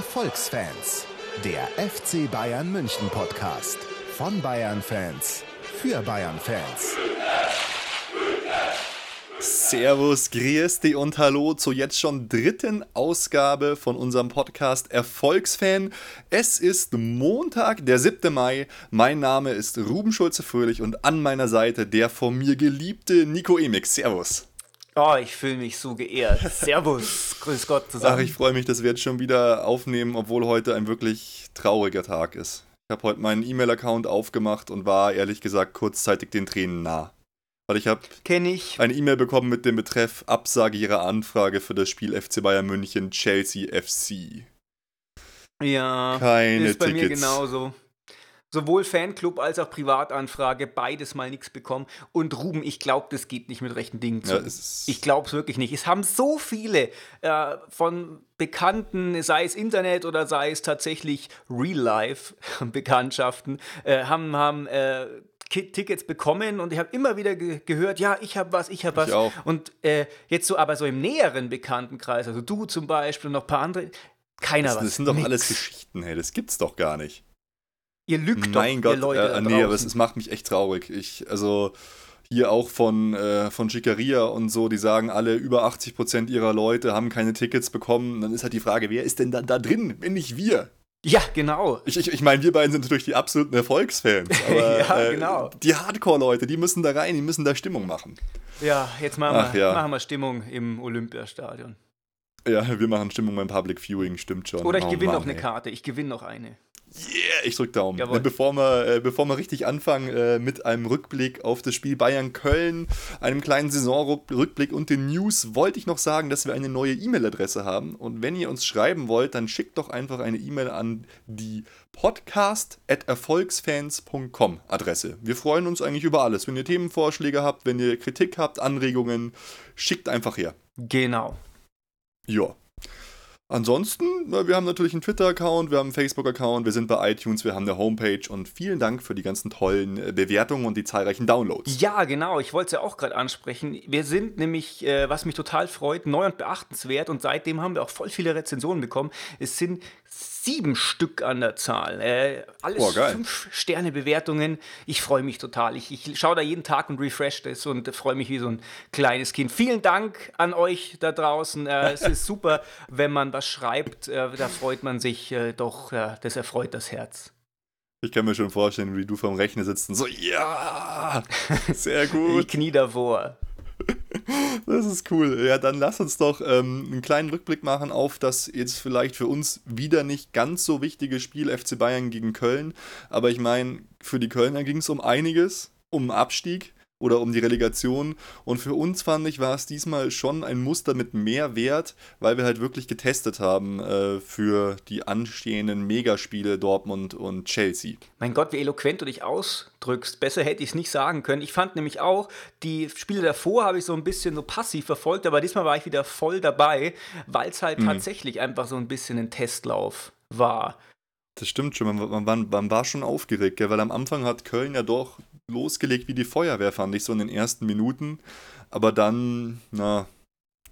Erfolgsfans, der FC Bayern München Podcast von Bayern Fans für Bayern Fans. Servus, Griesti und Hallo zur jetzt schon dritten Ausgabe von unserem Podcast Erfolgsfan. Es ist Montag, der 7. Mai. Mein Name ist Ruben Schulze-Fröhlich und an meiner Seite der von mir geliebte Nico Emix. Servus. Oh, ich fühle mich so geehrt. Servus, grüß Gott zusammen. Ach, ich freue mich, dass wir jetzt schon wieder aufnehmen, obwohl heute ein wirklich trauriger Tag ist. Ich habe heute meinen E-Mail-Account aufgemacht und war ehrlich gesagt kurzzeitig den Tränen nah. Weil ich habe eine E-Mail bekommen mit dem Betreff Absage ihrer Anfrage für das Spiel FC Bayern München Chelsea FC. Ja, Keine ist bei Tickets. mir genauso. Sowohl Fanclub als auch Privatanfrage, beides mal nichts bekommen. Und Ruben, ich glaube, das geht nicht mit rechten Dingen zu. Ja, ich glaube es wirklich nicht. Es haben so viele äh, von Bekannten, sei es Internet oder sei es tatsächlich Real-Life-Bekanntschaften, äh, haben, haben äh, Tickets bekommen und ich habe immer wieder ge gehört, ja, ich habe was, ich habe was. Auch. Und äh, jetzt so aber so im näheren Bekanntenkreis, also du zum Beispiel und noch ein paar andere, keiner Das, was. das sind doch Nix. alles Geschichten, hey, das gibt's doch gar nicht. Ihr lügt mein doch, Gott, ihr Leute äh, nee, aber es, es macht mich echt traurig. Ich, also hier auch von, äh, von Schickeria und so, die sagen alle, über 80% ihrer Leute haben keine Tickets bekommen. Dann ist halt die Frage, wer ist denn da, da drin, wenn nicht wir? Ja, genau. Ich, ich, ich meine, wir beiden sind natürlich die absoluten Erfolgsfans. Aber Ja, äh, genau. die Hardcore-Leute, die müssen da rein, die müssen da Stimmung machen. Ja, jetzt machen, Ach wir, ja. machen wir Stimmung im Olympiastadion. Ja, wir machen Stimmung beim Public Viewing, stimmt schon. Oder ich Oh gewinne noch eine. Karte. Ich gewinne noch eine. Yeah, ich drück Daumen. Jawohl. Bevor wir, äh, bevor wir richtig anfangen äh, mit einem Rückblick auf das Spiel Bayern-Köln, einem kleinen Saisonrückblick und den News, wollte ich noch sagen, dass wir eine neue E-Mail-Adresse haben. Und wenn ihr uns schreiben wollt, dann schickt doch einfach eine E-Mail an die podcast.erfolgsfans.com Adresse. Wir freuen uns eigentlich über alles. Wenn ihr Themenvorschläge habt, wenn ihr Kritik habt, Anregungen, schickt einfach her. Genau. Ja. Ansonsten, na, wir haben natürlich einen Twitter-Account, wir haben einen Facebook-Account, wir sind bei iTunes, wir haben eine Homepage und vielen Dank für die ganzen tollen äh, Bewertungen und die zahlreichen Downloads. Ja, genau. Ich wollte es ja auch gerade ansprechen. Wir sind nämlich, äh, was mich total freut, neu und beachtenswert. Und seitdem haben wir auch voll viele Rezensionen bekommen. Es sind sieben Stück an der Zahl. Äh, alles Boah, geil. fünf Sterne Bewertungen. Ich freue mich total. Ich, ich schaue da jeden Tag und refresh das und freue mich wie so ein kleines Kind. Vielen Dank an euch da draußen. Äh, es ist super, wenn man was schreibt. Äh, da freut man sich äh, doch. Äh, das erfreut das Herz. Ich kann mir schon vorstellen, wie du vom Rechner sitzt und so, ja, sehr Ich gut, knie davor. Das ist cool. Ja, dann lass uns doch ähm, einen kleinen Rückblick machen auf das jetzt vielleicht für uns wieder nicht ganz so wichtige Spiel FC Bayern gegen Köln. Aber ich meine, für die Kölner ging es um einiges, um Abstieg oder um die Relegation. Und für uns fand ich, war es diesmal schon ein Muster mit mehr Wert, weil wir halt wirklich getestet haben äh, für die anstehenden Megaspiele Dortmund und Chelsea. Mein Gott, wie eloquent du dich ausdrückst. Besser hätte ich es nicht sagen können. Ich fand nämlich auch, die Spiele davor habe ich so ein bisschen so passiv verfolgt, aber diesmal war ich wieder voll dabei, weil es halt tatsächlich einfach so ein bisschen ein Testlauf war. Das stimmt schon, man, man, man, man war schon aufgeregt, gell? weil am Anfang hat Köln ja doch losgelegt wie die Feuerwehr, fand ich so in den ersten Minuten. Aber dann, na,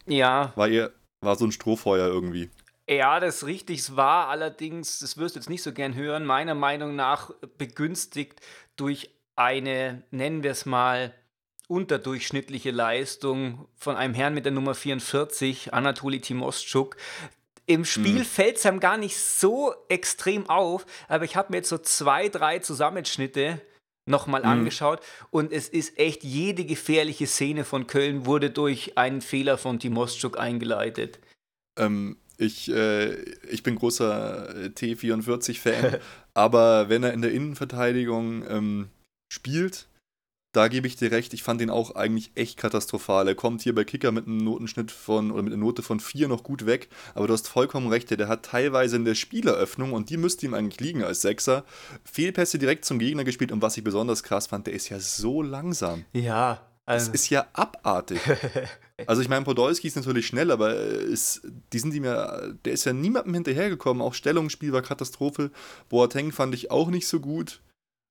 Ja, war eher, war so ein Strohfeuer irgendwie. ja, das richtig es war allerdings, das wirst du jetzt nicht so gern hören, meiner Meinung nach begünstigt durch eine, nennen wir es mal, unterdurchschnittliche Leistung von einem Herrn mit der Nummer 44, Anatoli Timoschuk. Im Spiel fällt es einem gar nicht so extrem auf, aber ich habe mir jetzt so zwei, drei Zusammenschnitte nochmal angeschaut und es ist echt, jede gefährliche Szene von Köln wurde durch einen Fehler von Timoschuk eingeleitet. Ähm, ich, äh, ich bin großer äh, T44-Fan, aber wenn er in der Innenverteidigung ähm, spielt, da gebe ich dir recht, ich fand ihn auch eigentlich echt katastrophal. Er kommt hier bei Kicker mit einem Notenschnitt von, oder mit einer Note von 4 noch gut weg, aber du hast vollkommen recht, der hat teilweise in der Spieleröffnung, und die müsste ihm eigentlich liegen als Sechser, Fehlpässe direkt zum Gegner gespielt und was ich besonders krass fand, der ist ja so langsam. Ja, Das also, ist ja abartig. Also ich meine, Podolski ist natürlich schnell, aber ist, die sind ihm ja, der ist ja niemandem hinterhergekommen. Auch Stellungsspiel war Katastrophe. Boateng fand ich auch nicht so gut.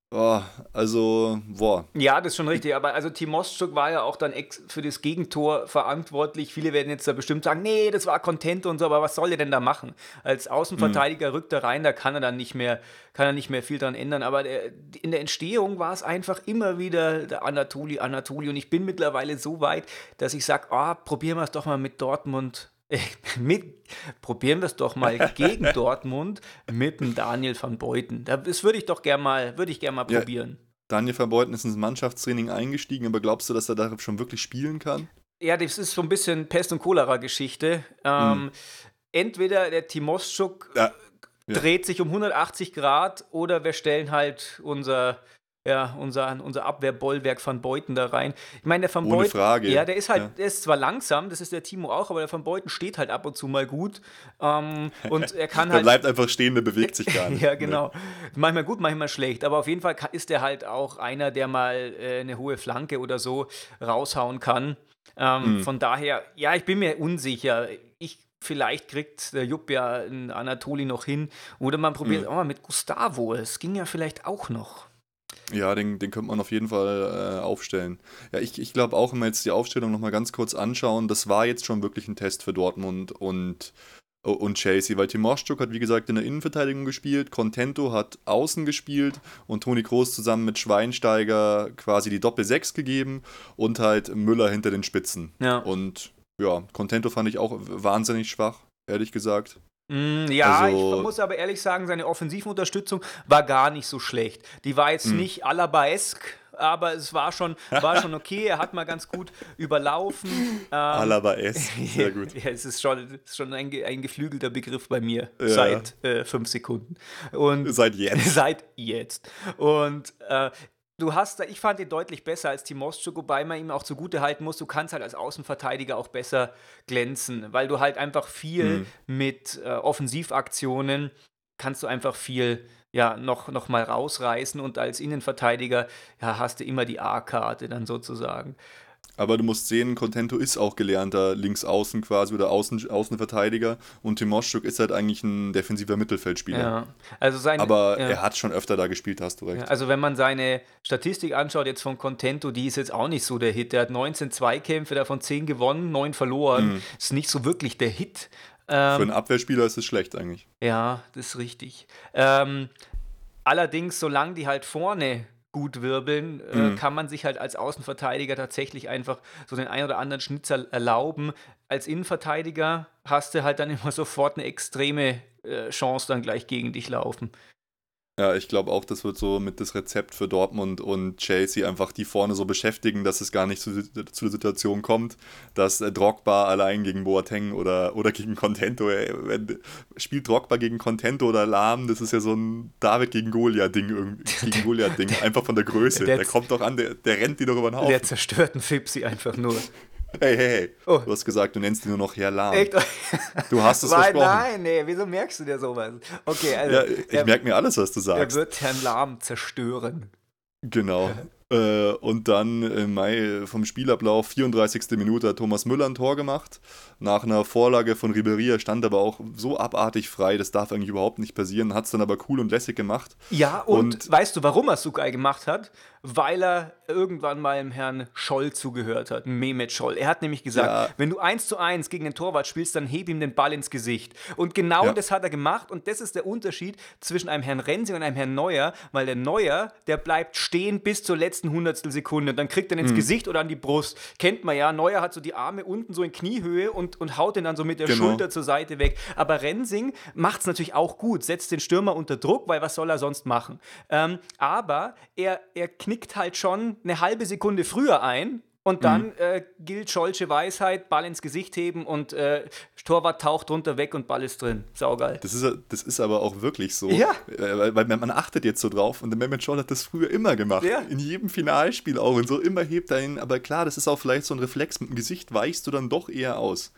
Oh, also, boah. Ja, das ist schon richtig. Aber also Timostuk war ja auch dann für das Gegentor verantwortlich. Viele werden jetzt da bestimmt sagen, nee, das war Content und so, aber was soll er denn da machen? Als Außenverteidiger mhm. rückt er rein, da kann er dann nicht mehr, kann er nicht mehr viel dran ändern. Aber der, in der Entstehung war es einfach immer wieder der Anatoli, Anatoli. Und ich bin mittlerweile so weit, dass ich sage, oh, probieren wir es doch mal mit Dortmund mit, probieren wir es doch mal gegen Dortmund mit dem Daniel van Beuten. Das würde ich doch gerne mal, würde ich gerne mal probieren. Ja, Daniel van Beuten ist ins Mannschaftstraining eingestiegen, aber glaubst du, dass er da schon wirklich spielen kann? Ja, das ist so ein bisschen Pest- und Cholera-Geschichte. Ähm, hm. Entweder der Timoschuk ja, ja. dreht sich um 180 Grad oder wir stellen halt unser ja, unser, unser Abwehrbollwerk von Beuten da rein. Ich meine, der von Ohne Beuten, Frage. ja, der ist halt, ja. der ist zwar langsam, das ist der Timo auch, aber der von Beuten steht halt ab und zu mal gut. Ähm, und er kann halt. der bleibt einfach stehen, der bewegt sich gar nicht. ja, genau. Manchmal gut, manchmal schlecht. Aber auf jeden Fall ist er halt auch einer, der mal äh, eine hohe Flanke oder so raushauen kann. Ähm, mhm. Von daher, ja, ich bin mir unsicher. Ich Vielleicht kriegt der Jupp ja einen Anatoli noch hin. Oder man probiert es mhm. auch mal mit Gustavo. Es ging ja vielleicht auch noch. Ja, den, den könnte man auf jeden Fall äh, aufstellen. Ja, ich, ich glaube auch, wenn wir jetzt die Aufstellung nochmal ganz kurz anschauen, das war jetzt schon wirklich ein Test für Dortmund und, und Chelsea, weil Timoschuk hat wie gesagt in der Innenverteidigung gespielt, Contento hat außen gespielt und Toni Kroos zusammen mit Schweinsteiger quasi die Doppel-6 gegeben und halt Müller hinter den Spitzen. Ja. Und ja, Contento fand ich auch wahnsinnig schwach, ehrlich gesagt. Mm, ja, also, ich muss aber ehrlich sagen, seine Offensi분terstützung war gar nicht so schlecht. Die war jetzt mm. nicht Alabaesk, aber es war schon, war schon okay. Er hat mal ganz gut überlaufen. Ähm, Alabaesk, sehr gut. ja, es ist schon, ist schon ein, ein geflügelter Begriff bei mir ja. seit äh, fünf Sekunden. Und seit jetzt. Seit jetzt. Und äh, Du hast, ich fand ihn deutlich besser als Timoscho, wobei man ihm auch zugute halten muss, du kannst halt als Außenverteidiger auch besser glänzen, weil du halt einfach viel mhm. mit äh, Offensivaktionen kannst du einfach viel ja, noch, noch mal rausreißen und als Innenverteidiger ja, hast du immer die A-Karte dann sozusagen. Aber du musst sehen, Contento ist auch gelernter Linksaußen quasi oder Außen, Außenverteidiger und Timoschuk ist halt eigentlich ein defensiver Mittelfeldspieler. Ja, also sein, Aber ja. er hat schon öfter da gespielt, hast du recht. Ja, also wenn man seine Statistik anschaut jetzt von Contento, die ist jetzt auch nicht so der Hit. Der hat 19 Zweikämpfe, davon 10 gewonnen, 9 verloren. Mhm. Ist nicht so wirklich der Hit. Ähm, Für einen Abwehrspieler ist es schlecht eigentlich. Ja, das ist richtig. Ähm, allerdings, solange die halt vorne gut wirbeln, äh, mhm. äh, kann man sich halt als Außenverteidiger tatsächlich einfach so den ein oder anderen Schnitzer erlauben. Als Innenverteidiger hast du halt dann immer sofort eine extreme äh, Chance dann gleich gegen dich laufen. Ja, ich glaube auch, das wird so mit das Rezept für Dortmund und Chelsea einfach die vorne so beschäftigen, dass es gar nicht zu, zu der Situation kommt, dass äh, Drogba allein gegen Boateng oder, oder gegen Contento, ey, wenn, spielt Drogba gegen Contento oder Lahm, das ist ja so ein David gegen Goliath-Ding irgendwie, gegen Goliath-Ding, einfach von der Größe. Der, der kommt doch an, der, der rennt die doch über den Haufen. Der zerstört einen Fipsi einfach nur. Hey, hey, hey. Oh. Du hast gesagt, du nennst ihn nur noch Herr Lahm. Echt? Du hast es nein, versprochen. Nein, nee, wieso merkst du dir sowas? Okay, also. Ja, ich merke mir alles, was du sagst. Er wird Herrn Lahm zerstören. Genau. Äh, und dann im Mai vom Spielablauf, 34. Minute, hat Thomas Müller ein Tor gemacht. Nach einer Vorlage von Ribery stand aber auch so abartig frei, das darf eigentlich überhaupt nicht passieren. Hat es dann aber cool und lässig gemacht. Ja, und, und weißt du, warum er es so geil gemacht hat? Weil er irgendwann mal dem Herrn Scholl zugehört hat, Mehmet Scholl. Er hat nämlich gesagt, ja. wenn du eins zu eins gegen den Torwart spielst, dann heb ihm den Ball ins Gesicht. Und genau ja. das hat er gemacht und das ist der Unterschied zwischen einem Herrn Rensing und einem Herrn Neuer, weil der Neuer, der bleibt stehen bis zur letzten Hundertstel Sekunde. Dann kriegt er ins mhm. Gesicht oder an die Brust. Kennt man ja, Neuer hat so die Arme unten so in Kniehöhe und, und haut den dann so mit der genau. Schulter zur Seite weg. Aber Rensing macht es natürlich auch gut, setzt den Stürmer unter Druck, weil was soll er sonst machen? Ähm, aber er, er knickt halt schon eine halbe Sekunde früher ein und dann mhm. äh, gilt Scholsche Weisheit, Ball ins Gesicht heben und äh, Torwart taucht drunter weg und Ball ist drin. Saugeil. Das ist, das ist aber auch wirklich so. Ja. Weil, weil man achtet jetzt so drauf und der Mehmet Scholl hat das früher immer gemacht. Ja. In jedem Finalspiel auch und so immer hebt er ihn. Aber klar, das ist auch vielleicht so ein Reflex. Mit dem Gesicht weichst du dann doch eher aus.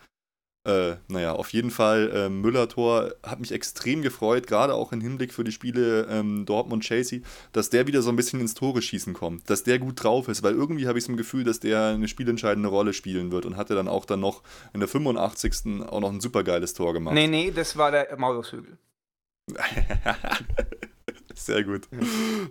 Äh, naja, auf jeden Fall, äh, Müller-Tor hat mich extrem gefreut, gerade auch im Hinblick für die Spiele ähm, Dortmund-Chelsea, dass der wieder so ein bisschen ins Tore schießen kommt, dass der gut drauf ist, weil irgendwie habe ich so ein Gefühl, dass der eine spielentscheidende Rolle spielen wird und hatte dann auch dann noch in der 85. auch noch ein super geiles Tor gemacht. Nee, nee, das war der Maulwurfshügel. Sehr gut.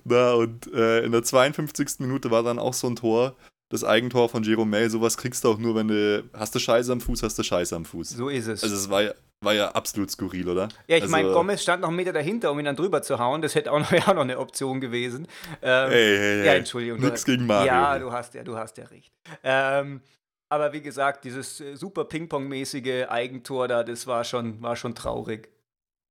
Na, und äh, in der 52. Minute war dann auch so ein Tor, das Eigentor von Jerome May. Sowas kriegst du auch nur, wenn du hast du Scheiße am Fuß, hast du Scheiße am Fuß. So ist es. Also es war ja, war ja absolut skurril, oder? Ja, ich also, meine, Gomez stand noch einen Meter dahinter, um ihn dann drüber zu hauen. Das hätte auch noch, ja, noch eine Option gewesen. Ähm, Hey, hey, hey. Ja, Entschuldigung. Nix gegen Mario. Ja, du hast ja, du hast ja recht. Ähm, aber wie gesagt, dieses äh, super Ping-Pong-mäßige Eigentor da, das war schon, war schon traurig.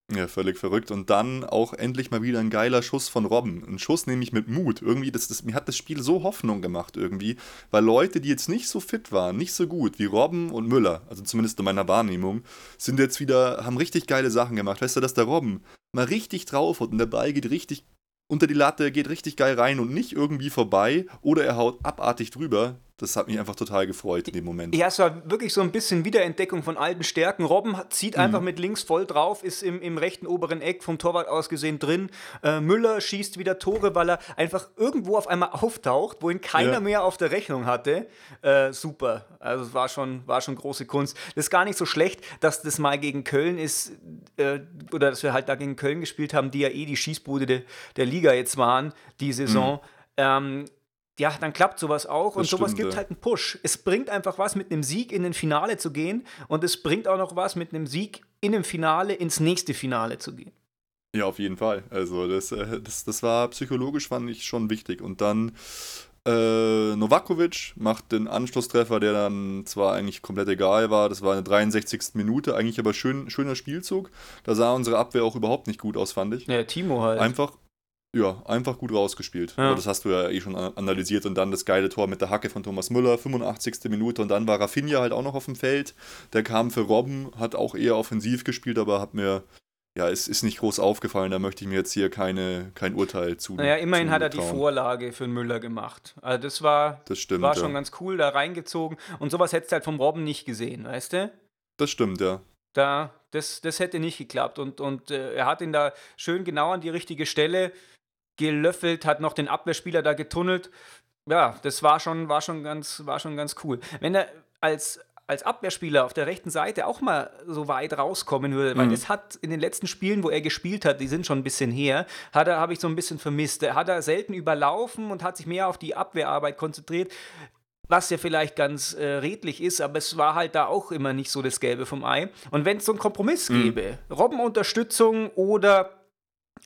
Ja, völlig verrückt. Und dann auch endlich mal wieder ein geiler Schuss von Robben. Ein Schuss nämlich mit Mut. Irgendwie, das, das, mir hat das Spiel so Hoffnung gemacht irgendwie, weil Leute, die jetzt nicht so fit waren, nicht so gut wie Robben und Müller, also zumindest in meiner Wahrnehmung, sind jetzt wieder, haben richtig geile Sachen gemacht. Weißt du, dass der Robben mal richtig drauf hat und der Ball geht richtig unter die Latte, geht richtig geil rein und nicht irgendwie vorbei oder er haut abartig drüber. Das hat mich einfach total gefreut in dem Moment. Ja, es war wirklich so ein bisschen Wiederentdeckung von alten Stärken. Robben zieht Mhm. einfach mit links voll drauf, ist im, im rechten oberen Eck vom Torwart aus gesehen drin. Äh, Müller schießt wieder Tore, weil er einfach irgendwo auf einmal auftaucht, wo ihn keiner Ja. mehr auf der Rechnung hatte. Äh, super. Also es war schon, war schon große Kunst. Das ist gar nicht so schlecht, dass das mal gegen Köln ist, äh, oder dass wir halt da gegen Köln gespielt haben, die ja eh die Schießbude de, der Liga jetzt waren, die Saison. Ähm, ja, dann klappt sowas auch und Das sowas stimmt, gibt ja. halt einen Push. Es bringt einfach was, mit einem Sieg in den Finale zu gehen und es bringt auch noch was, mit einem Sieg in dem Finale ins nächste Finale zu gehen. Ja, auf jeden Fall. Also das, äh, das, das war psychologisch, fand ich schon wichtig. Und dann äh, Novakovic macht den Anschlusstreffer, der dann zwar eigentlich komplett egal war, das war eine 63. Minute, eigentlich aber schön, schöner Spielzug. Da sah unsere Abwehr auch überhaupt nicht gut aus, fand ich. Ja, Timo halt. Einfach, ja, einfach gut rausgespielt. Ja. Das hast du ja eh schon analysiert. Und dann das geile Tor mit der Hacke von Thomas Müller, 85. Minute. Und dann war Rafinha halt auch noch auf dem Feld. Der kam für Robben, hat auch eher offensiv gespielt, aber hat mir, ja, es ist nicht groß aufgefallen. Da möchte ich mir jetzt hier keine, kein Urteil zu. naja, immerhin hat er die. Vorlage für den Müller gemacht. Also das war, Das stimmt. war ja. schon ganz cool, da reingezogen. Und sowas hättest du halt vom Robben nicht gesehen, weißt du? Das stimmt, ja. Da, das, das hätte nicht geklappt. Und, und äh, er hat ihn da schön genau an die richtige Stelle gelöffelt, hat noch den Abwehrspieler da getunnelt. Ja, das war schon, war schon, ganz, war schon ganz cool. Wenn er als, als Abwehrspieler auf der rechten Seite auch mal so weit rauskommen würde, weil Mhm. das hat in den letzten Spielen, wo er gespielt hat, die sind schon ein bisschen her, hat er, habe ich so ein bisschen vermisst. Er hat er selten überlaufen und hat sich mehr auf die Abwehrarbeit konzentriert. Was ja vielleicht ganz äh, redlich ist, aber es war halt da auch immer nicht so das Gelbe vom Ei. Und wenn es so einen Kompromiss Mhm. gäbe, Robbenunterstützung oder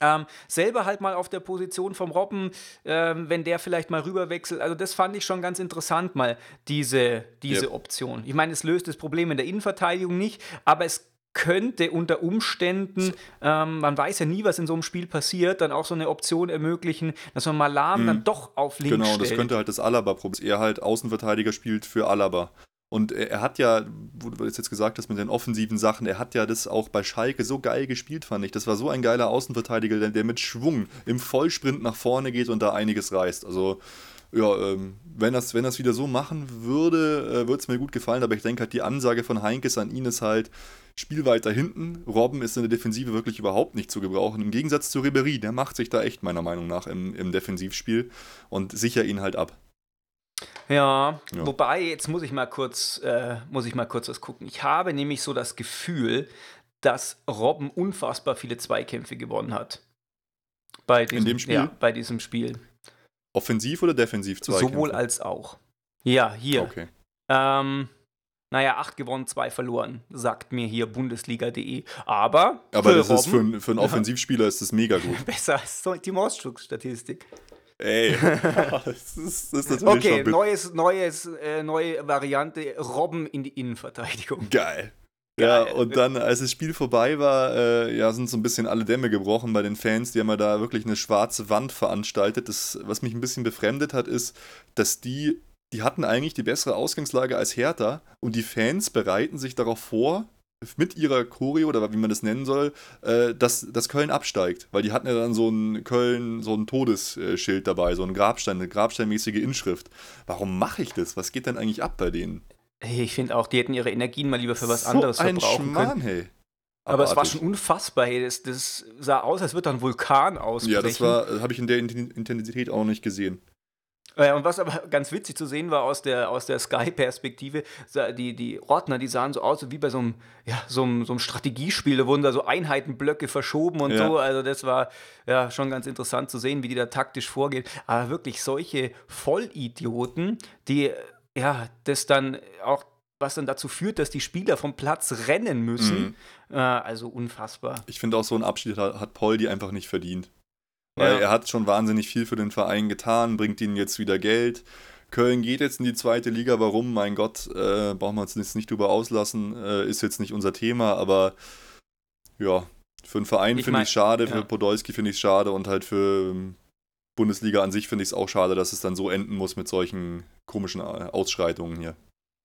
ähm, selber halt mal auf der Position vom Robben, ähm, wenn der vielleicht mal rüberwechselt. Also das fand ich schon ganz interessant, mal diese, diese Yep. Option. Ich meine, es löst das Problem in der Innenverteidigung nicht, aber es könnte unter Umständen, ähm, man weiß ja nie, was in so einem Spiel passiert, dann auch so eine Option ermöglichen, dass man mal Lahm dann doch auf links Genau, stellt. das könnte halt das Alaba-Problem. Er halt Außenverteidiger spielt für Alaba. Und er, er hat ja, wo du das jetzt gesagt hast mit den offensiven Sachen, er hat ja das auch bei Schalke so geil gespielt, fand ich. Das war so ein geiler Außenverteidiger, der, der mit Schwung im Vollsprint nach vorne geht und da einiges reißt. Also, ja, ähm, wenn das, wenn das wieder so machen würde, äh, würde es mir gut gefallen. Aber ich denke halt, die Ansage von Heinkes an ihn ist halt, Spiel weiter hinten. Robben ist in der Defensive wirklich überhaupt nicht zu gebrauchen. Im Gegensatz zu Ribery, der macht sich da echt meiner Meinung nach im, im Defensivspiel und sicher ihn halt ab. Ja, Ja. wobei, jetzt muss ich mal kurz, äh, muss ich mal kurz was gucken. Ich habe nämlich so das Gefühl, dass Robben unfassbar viele Zweikämpfe gewonnen hat. Bei diesem, dem Spiel? Ja, bei diesem Spiel. Offensiv oder defensiv Zweikämpfe? Sowohl als auch. Ja, hier. Okay. Ähm, naja, acht gewonnen, zwei verloren, sagt mir hier Bundesliga.de. Aber, Aber das ist für, Robben einen- für einen Offensivspieler ist das mega gut. besser als die Mauszug-Statistik. Ey, das ist, das ist natürlich Okay, schon neues, neues, äh, neue Variante, Robben in die Innenverteidigung. geil. Geil. Ja, und dann, als das Spiel vorbei war, äh, ja, sind so ein bisschen alle Dämme gebrochen bei den Fans. Die haben ja da wirklich eine schwarze Wand veranstaltet. Das, was mich ein bisschen befremdet hat, ist, dass die, die hatten eigentlich die bessere Ausgangslage als Hertha und die Fans bereiten sich darauf vor, mit ihrer Choreo oder wie man das nennen soll, äh, dass, dass Köln absteigt. Weil die hatten ja dann so ein Köln, so ein Todesschild dabei, so ein Grabstein, eine grabsteinmäßige Inschrift. Warum mache ich das? Was geht denn eigentlich ab bei denen? Hey, Ich finde auch, die hätten ihre Energien mal lieber für was so anderes ein verbrauchen können. Schmarrn, hey. Aber es war Abartig. schon unfassbar. Hey. Das, das sah aus, als würde da ein Vulkan ausbrechen. Ja, das war, habe ich in der Inten- Intensität auch noch nicht gesehen. Äh, und was aber ganz witzig zu sehen war aus der, aus der Sky-Perspektive, die, die Ordner, die sahen so aus wie bei so einem, ja, so einem, so einem Strategiespiel, da wurden da so Einheitenblöcke verschoben und ja. so. Also das war ja schon ganz interessant zu sehen, wie die da taktisch vorgehen. Aber wirklich solche Vollidioten, die ja das dann auch was dann dazu führt, dass die Spieler vom Platz rennen müssen. Mhm. Äh, also unfassbar. Ich finde auch so ein Abschied hat, hat Paul die einfach nicht verdient. Weil ja. er hat schon wahnsinnig viel für den Verein getan, bringt ihnen jetzt wieder Geld. Köln geht jetzt in die zweite Liga. Warum? Mein Gott, äh, brauchen wir uns jetzt nicht drüber auslassen. Äh, ist jetzt nicht unser Thema, aber ja, für den Verein finde ich es schade, ja. für Podolski finde ich es schade und halt für ähm, Bundesliga an sich finde ich es auch schade, dass es dann so enden muss mit solchen komischen äh, Ausschreitungen hier.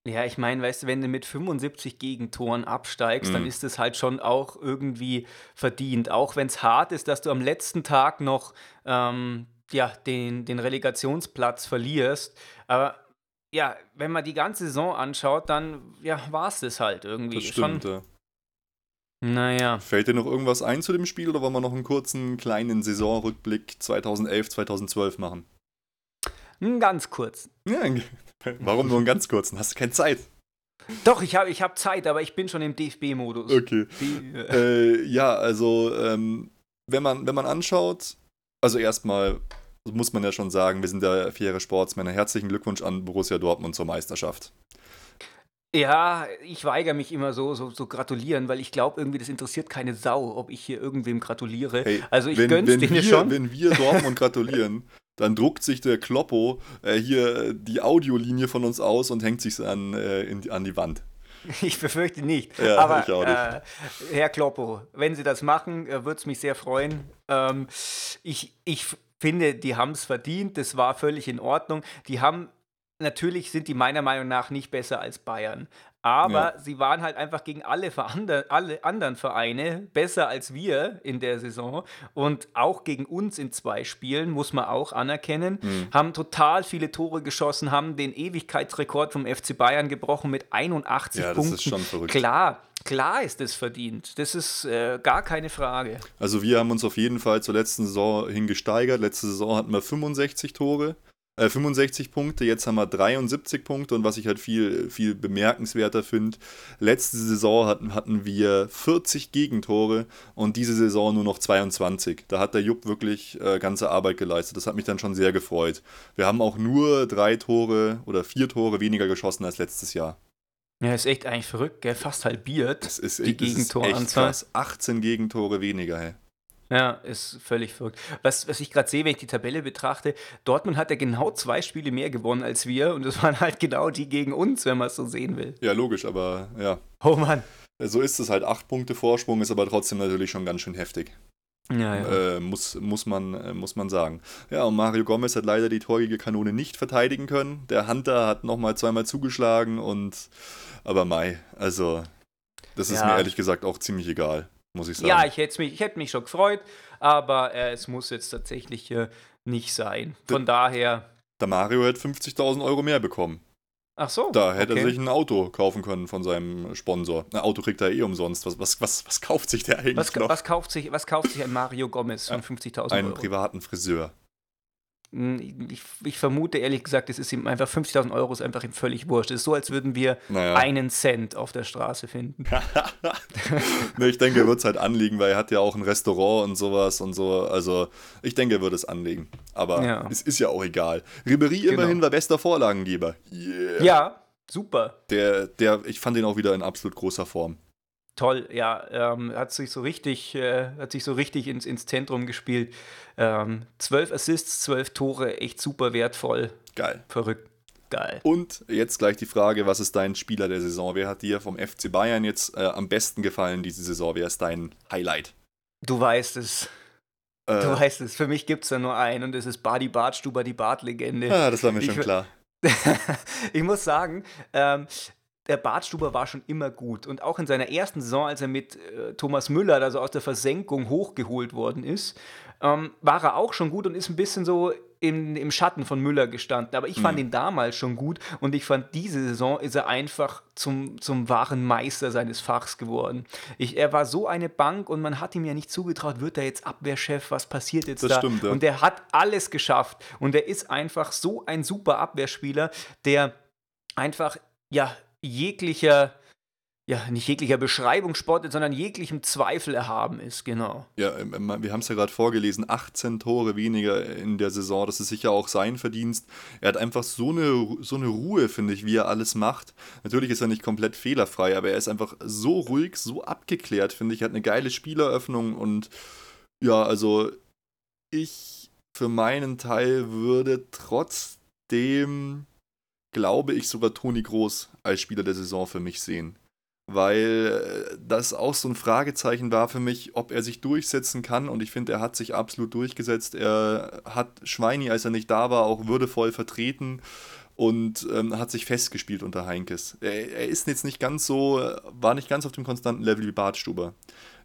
Ja, ich meine, weißt du, wenn du mit 75 Gegentoren absteigst, mhm. dann ist es halt schon auch irgendwie verdient. Auch wenn es hart ist, dass du am letzten Tag noch ähm, ja, den, den Relegationsplatz verlierst. Aber ja, wenn man die ganze Saison anschaut, dann ja, war es das halt irgendwie. Das stimmt, schon, ja. Naja. Fällt dir noch irgendwas ein zu dem Spiel oder wollen wir noch einen kurzen kleinen Saisonrückblick 2011, 2012 machen? Ganz kurz. Ja, Warum nur einen ganz kurzen? Hast du keine Zeit? Doch, ich habe ich hab Zeit, aber ich bin schon im DFB-Modus. Okay. Äh, ja, also, ähm, wenn, man, wenn man anschaut, also erstmal muss man ja schon sagen, wir sind der faire Sportsmänner. Herzlichen Glückwunsch an Borussia Dortmund zur Meisterschaft. Ja, ich weigere mich immer so, so, so gratulieren, weil ich glaube, irgendwie das interessiert keine Sau, ob ich hier irgendwem gratuliere. Hey, also ich wenn, gönn's wenn denen schon. Wenn wir Dortmund gratulieren, dann druckt sich der Kloppo äh, hier die Audiolinie von uns aus und hängt sich an, äh, in, an die Wand. Ich befürchte nicht. Ja, Aber ich auch nicht. Äh, Herr Kloppo, wenn Sie das machen, äh, würde es mich sehr freuen. Ähm, ich, ich finde, die haben es verdient. Das war völlig in Ordnung. Die haben natürlich sind die meiner Meinung nach nicht besser als Bayern. Aber ja. sie waren halt einfach gegen alle, alle, anderen Vereine besser als wir in der Saison. Und auch gegen uns in zwei Spielen, muss man auch anerkennen, mhm. haben total viele Tore geschossen, haben den Ewigkeitsrekord vom FC Bayern gebrochen mit 81 ja, Punkten. Das ist schon verrückt. Klar, klar ist es verdient. Das ist äh, gar keine Frage. Also wir haben uns auf jeden Fall zur letzten Saison hingesteigert. Letzte Saison hatten wir 65 Tore. 65 äh, Punkte, jetzt haben wir 73 Punkte und was ich halt viel, viel bemerkenswerter finde, letzte Saison hatten, hatten wir 40 Gegentore und diese Saison nur noch 22. Da hat der Jupp wirklich äh, ganze Arbeit geleistet. Das hat mich dann schon sehr gefreut. Wir haben auch nur drei Tore oder vier Tore weniger geschossen als letztes Jahr. Ja, ist echt eigentlich verrückt, gell? Fast halbiert das ist, die Gegentoranzahl. 18 Gegentore weniger, hey. Ja, ist völlig verrückt. Was, was ich gerade sehe, wenn ich die Tabelle betrachte, Dortmund hat ja genau zwei Spiele mehr gewonnen als wir und das waren halt genau die gegen uns, wenn man es so sehen will. Ja, logisch, aber ja. Oh Mann. So ist es halt. Acht Punkte Vorsprung ist aber trotzdem natürlich schon ganz schön heftig. Ja, ja. Äh, muss, muss, man, äh, muss man sagen. Ja, und Mario Gomez hat leider die torige Kanone nicht verteidigen können. Der Hunter hat nochmal zweimal zugeschlagen und aber Mai, also das ist ja. mir ehrlich gesagt auch ziemlich egal muss ich sagen. Ja, ich hätte mich, ich hätte mich schon gefreut, aber äh, es muss jetzt tatsächlich äh, nicht sein. Von der, daher. Der Mario hätte 50.000 Euro mehr bekommen. Ach so. Da hätte okay. er sich ein Auto kaufen können von seinem Sponsor. Ein Auto kriegt er eh umsonst. Was, was, was, was kauft sich der eigentlich was, noch? Was kauft, sich, was kauft sich ein Mario Gomez von 50.000 Euro? Einen privaten Friseur. Hm, ich, ich, vermute ehrlich gesagt, es ist ihm einfach 50.000 Euro ist einfach ihm völlig wurscht. Es ist so, als würden wir naja. einen Cent auf der Straße finden. ne, ich denke, er wird es halt anlegen, weil er hat ja auch ein Restaurant und sowas und so. Also ich denke, er würde es anlegen. Aber ja. es ist ja auch egal. Ribery genau. immerhin war bester Vorlagengeber. Yeah. Ja, super. Der, der, ich fand ihn auch wieder in absolut großer Form toll, ja, ähm, hat sich so richtig, äh, hat sich so richtig ins, ins Zentrum gespielt. Ähm, zwölf Assists, zwölf Tore, echt super wertvoll. Geil. Verrückt. Geil. Und jetzt gleich die Frage, was ist dein Spieler der Saison? Wer hat dir vom FC Bayern jetzt äh, am besten gefallen diese Saison? Wer ist dein Highlight? Du weißt es. Äh, du weißt es. Für mich gibt es da nur einen und das ist Badi Bartstuber, die Bart-Legende. Ah, das war mir ich, schon klar. ich muss sagen, ähm, der Bartstuber war schon immer gut. Und auch in seiner ersten Saison, als er mit äh, Thomas Müller, also aus der Versenkung hochgeholt worden ist, ähm, war er auch schon gut und ist ein bisschen so in, im Schatten von Müller gestanden. Aber ich fand mhm. ihn damals schon gut und ich fand, diese Saison ist er einfach zum, zum wahren Meister seines Fachs geworden. Ich, er war so eine Bank und man hat ihm ja nicht zugetraut, wird er jetzt Abwehrchef, was passiert jetzt das da? Stimmt, ja. Und er hat alles geschafft. Und er ist einfach so ein super Abwehrspieler, der einfach, ja, jeglicher ja, nicht jeglicher Beschreibung spottet, sondern jeglichem Zweifel erhaben ist, genau. Ja, ähm, ähm, wir haben es ja gerade vorgelesen, 18 Tore weniger in der Saison, das ist sicher auch sein Verdienst. Er hat einfach so eine, so eine Ruhe, finde ich, wie er alles macht. Natürlich ist er nicht komplett fehlerfrei, aber er ist einfach so ruhig, so abgeklärt, finde ich. Er hat eine geile Spieleröffnung und ja, also ich für meinen Teil würde trotzdem, glaube ich, sogar Toni Groß als Spieler der Saison für mich sehen weil äh, das auch so ein Fragezeichen war für mich, ob er sich durchsetzen kann. Und ich finde, er hat sich absolut durchgesetzt. Er hat Schweini, als er nicht da war, auch würdevoll vertreten und ähm, hat sich festgespielt unter Heinkes. Er, er, ist jetzt nicht ganz so, war nicht ganz auf dem konstanten Level wie Bartstuber.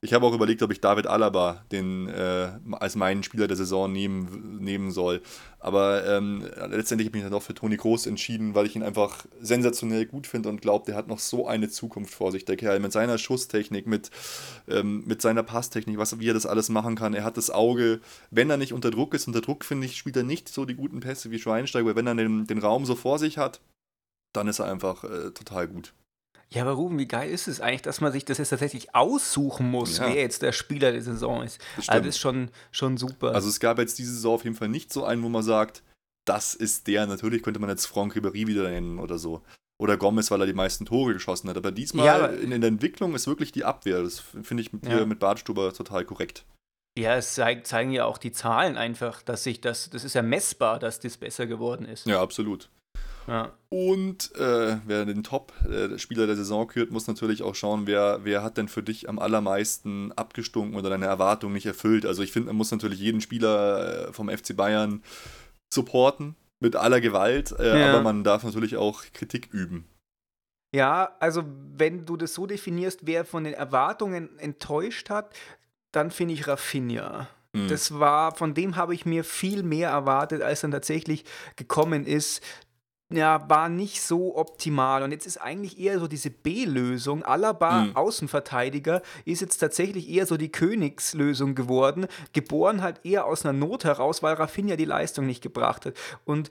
Ich habe auch überlegt, ob ich David Alaba den, äh, als meinen Spieler der Saison nehmen, nehmen soll. Aber ähm, letztendlich habe ich mich dann doch für Toni Groß entschieden, weil ich ihn einfach sensationell gut finde und glaube, der hat noch so eine Zukunft vor sich, der Kerl. Mit seiner Schusstechnik, mit, ähm, mit seiner Passtechnik, was, wie er das alles machen kann. Er hat das Auge, wenn er nicht unter Druck ist, unter Druck finde ich, spielt er nicht so die guten Pässe wie Schweinsteiger, aber wenn er den, den Raum so vor sich hat, dann ist er einfach äh, total gut. Ja, aber Ruben, wie geil ist es eigentlich, dass man sich das jetzt tatsächlich aussuchen muss, ja. wer jetzt der Spieler der Saison ist. Das, also das ist schon, schon super. Also es gab jetzt diese Saison auf jeden Fall nicht so einen, wo man sagt, das ist der. Natürlich könnte man jetzt Franck Ribéry wieder nennen oder so. Oder Gomez, weil er die meisten Tore geschossen hat. Aber diesmal ja, aber in, in, der Entwicklung ist wirklich die Abwehr. Das finde ich mit, ja. mit Badstuber total korrekt. Ja, es zeig, zeigen ja auch die Zahlen einfach, dass sich das, das ist ja messbar, dass das besser geworden ist. Ja, absolut. Ja. Und äh, wer den Top-Spieler äh, der Saison kürt, muss natürlich auch schauen, wer, wer hat denn für dich am allermeisten abgestunken oder deine Erwartungen nicht erfüllt. Also ich finde, man muss natürlich jeden Spieler äh, vom FC Bayern supporten mit aller Gewalt, äh, ja. aber man darf natürlich auch Kritik üben. Ja, also wenn du das so definierst, wer von den Erwartungen enttäuscht hat, dann finde ich Rafinha. Mhm. Das war, von dem habe ich mir viel mehr erwartet, als dann tatsächlich gekommen ist ja, war nicht so optimal. Und jetzt ist eigentlich eher so diese B-Lösung. Alaba, mhm. Außenverteidiger, ist jetzt tatsächlich eher so die Königslösung geworden. Geboren halt eher aus einer Not heraus, weil Rafinha die Leistung nicht gebracht hat. Und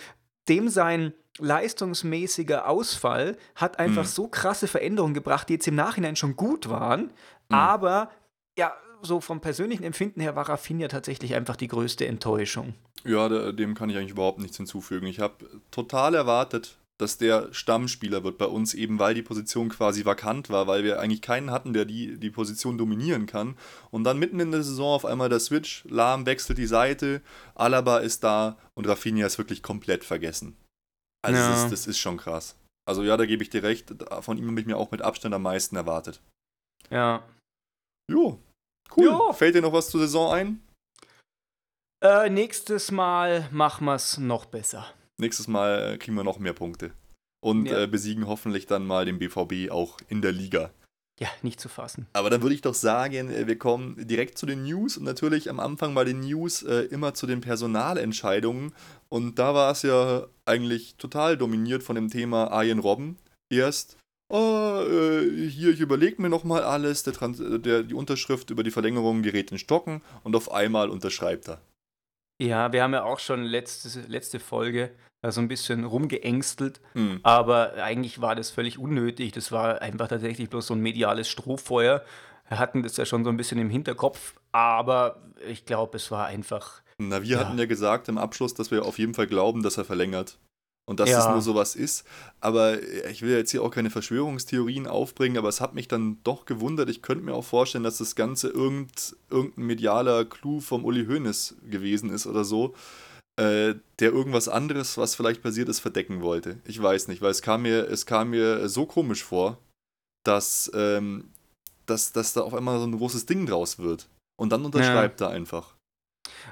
dem sein leistungsmäßiger Ausfall hat einfach mhm. so krasse Veränderungen gebracht, die jetzt im Nachhinein schon gut waren. Mhm. Aber ja, so vom persönlichen Empfinden her war Rafinha tatsächlich einfach die größte Enttäuschung. Ja, dem kann ich eigentlich überhaupt nichts hinzufügen. Ich habe total erwartet, dass der Stammspieler wird bei uns, eben weil die Position quasi vakant war, weil wir eigentlich keinen hatten, der die, die Position dominieren kann. Und dann mitten in der Saison auf einmal der Switch, Lahm wechselt die Seite, Alaba ist da und Rafinha ist wirklich komplett vergessen. Also ja. das, ist, das ist schon krass. Also ja, da gebe ich dir recht, von ihm habe ich mir auch mit Abstand am meisten erwartet. Ja. Jo, cool. Jo. Fällt dir noch was zur Saison ein? Äh, nächstes Mal machen wir es noch besser. Nächstes Mal kriegen wir noch mehr Punkte. Und ja. äh, besiegen hoffentlich dann mal den BVB auch in der Liga. Ja, nicht zu fassen. Aber dann würde ich doch sagen, äh, wir kommen direkt zu den News und natürlich am Anfang bei den News äh, immer zu den Personalentscheidungen. Und da war es ja eigentlich total dominiert von dem Thema Arjen Robben. Erst oh, äh, hier, ich überlege mir nochmal alles, der, der, die Unterschrift über die Verlängerung gerät in Stocken und auf einmal unterschreibt er. Ja, wir haben ja auch schon letzte, letzte Folge äh, so ein bisschen rumgeängstelt, mhm. aber eigentlich war das völlig unnötig. Das war einfach tatsächlich bloß so ein mediales Strohfeuer. Wir hatten das ja schon so ein bisschen im Hinterkopf, aber ich glaube, es war einfach. Na, wir ja. hatten ja gesagt im Abschluss, dass wir auf jeden Fall glauben, dass er verlängert und dass ja. es nur sowas ist. Aber ich will jetzt hier auch keine Verschwörungstheorien aufbringen, aber es hat mich dann doch gewundert. Ich könnte mir auch vorstellen, dass das Ganze irgend, irgendein medialer Clou vom Uli Hoeneß gewesen ist oder so, äh, der irgendwas anderes, was vielleicht passiert ist, verdecken wollte. Ich weiß nicht, weil es kam mir, es kam mir so komisch vor, dass, ähm, dass, dass da auf einmal so ein großes Ding draus wird. Und dann unterschreibt ja. er einfach.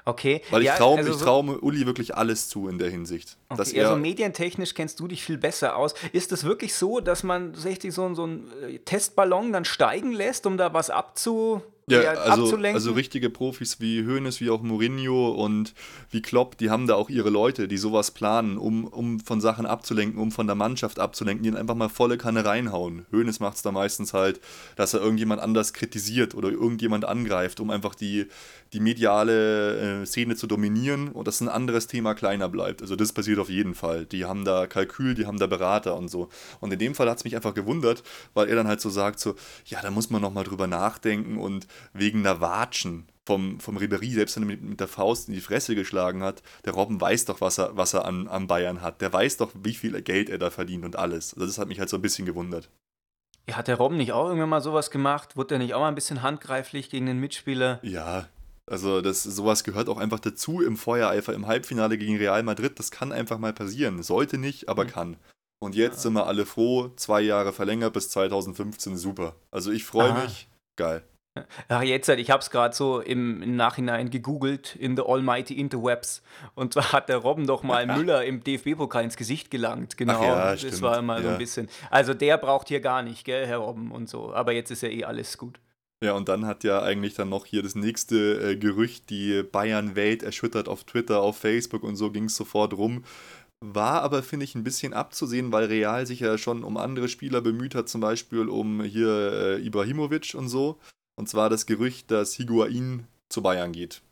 Okay. Weil ich Ja, traue also traue Uli wirklich alles zu in der Hinsicht. Okay, also medientechnisch kennst du dich viel besser aus. Ist es wirklich so, dass man richtig so, so einen äh, Testballon dann steigen lässt, um da was abzu, Ja, ja, also, abzulenken? also richtige Profis wie Hoeneß, wie auch Mourinho und wie Klopp, die haben da auch ihre Leute, die sowas planen, um, um von Sachen abzulenken, um von der Mannschaft abzulenken, die dann einfach mal volle Kanne reinhauen. Hoeneß macht es da meistens halt, dass er irgendjemand anders kritisiert oder irgendjemand angreift, um einfach die, die mediale äh, Szene zu dominieren und dass ein anderes Thema kleiner bleibt. Also das passiert auf jeden Fall. Die haben da Kalkül, die haben da Berater und so. Und in dem Fall hat es mich einfach gewundert, weil er dann halt so sagt, so, ja, da muss man nochmal drüber nachdenken und wegen einer Watschen vom, vom Ribéry, selbst wenn er mit, mit der Faust in die Fresse geschlagen hat, der Robben weiß doch, was er, was er an, an Bayern hat. Der weiß doch, wie viel Geld er da verdient und alles. Also das hat mich halt so ein bisschen gewundert. ja, hat der Robben nicht auch irgendwann mal sowas gemacht? Wurde der nicht auch mal ein bisschen handgreiflich gegen den Mitspieler? Ja, also das, sowas gehört auch einfach dazu im Feuereifer, im Halbfinale gegen Real Madrid. Das kann einfach mal passieren. Sollte nicht, aber Mhm. kann. Und jetzt sind wir alle froh, zwei Jahre verlängert bis 2015, super. Also ich freue mich. Geil. Ach, jetzt, halt, ich habe es gerade so im, im Nachhinein gegoogelt in the almighty interwebs. Und zwar hat der Robben doch mal Müller im DFB-Pokal ins Gesicht gelangt. Genau, ja, das war mal so ja. ein bisschen. Also der braucht hier gar nicht, gell, Herr Robben und so. Aber jetzt ist ja eh alles gut. Ja, und dann hat ja eigentlich dann noch hier das nächste äh, Gerücht, die Bayern-Welt erschüttert auf Twitter, auf Facebook und so ging es sofort rum. War aber, finde ich, ein bisschen abzusehen, weil Real sich ja schon um andere Spieler bemüht hat, zum Beispiel um hier äh, Ibrahimovic und so. Und zwar das Gerücht, dass Higuain zu Bayern geht.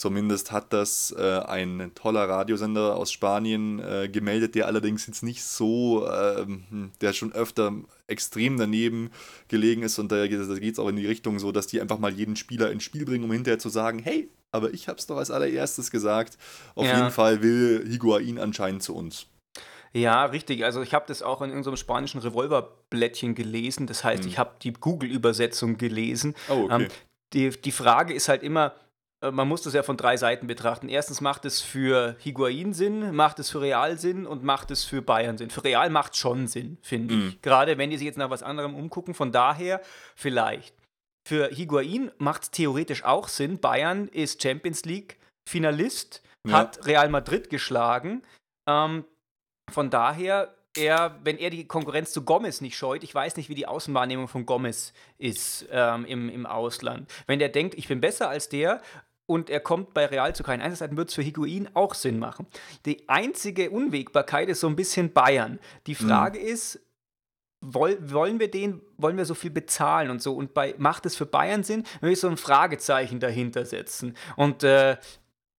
Zumindest hat das äh, ein toller Radiosender aus Spanien äh, gemeldet, der allerdings jetzt nicht so, ähm, der schon öfter extrem daneben gelegen ist und da geht es auch in die Richtung so, dass die einfach mal jeden Spieler ins Spiel bringen, um hinterher zu sagen, hey, aber ich hab's doch als allererstes gesagt. Auf Ja. jeden Fall will Higuain anscheinend zu uns. Ja, richtig. Also ich habe das auch in irgendeinem spanischen Revolverblättchen gelesen. Das heißt, Hm. ich habe die Google-Übersetzung gelesen. Oh, okay. Ähm, die, die Frage ist halt immer, äh, man muss das ja von drei Seiten betrachten. Erstens macht es für Higuain Sinn, macht es für Real Sinn und macht es für Bayern Sinn. Für Real macht schon Sinn, finde Mhm. ich. Gerade wenn die sich jetzt nach was anderem umgucken. Von daher vielleicht. Für Higuain macht es theoretisch auch Sinn. Bayern ist Champions League Finalist, Ja. hat Real Madrid geschlagen. Ähm, von daher, er, wenn er die Konkurrenz zu Gomez nicht scheut, ich weiß nicht, wie die Außenwahrnehmung von Gomez ist ähm, im, im Ausland. Wenn der denkt, ich bin besser als der und er kommt bei Real zu keinen Einsatzzeiten, wird es für Higuain auch Sinn machen. Die einzige Unwägbarkeit ist so ein bisschen Bayern. Die Frage ist, woll, wollen wir den, wollen wir so viel bezahlen und so? Und bei, macht es für Bayern Sinn, wenn wir so ein Fragezeichen dahinter setzen? Und äh,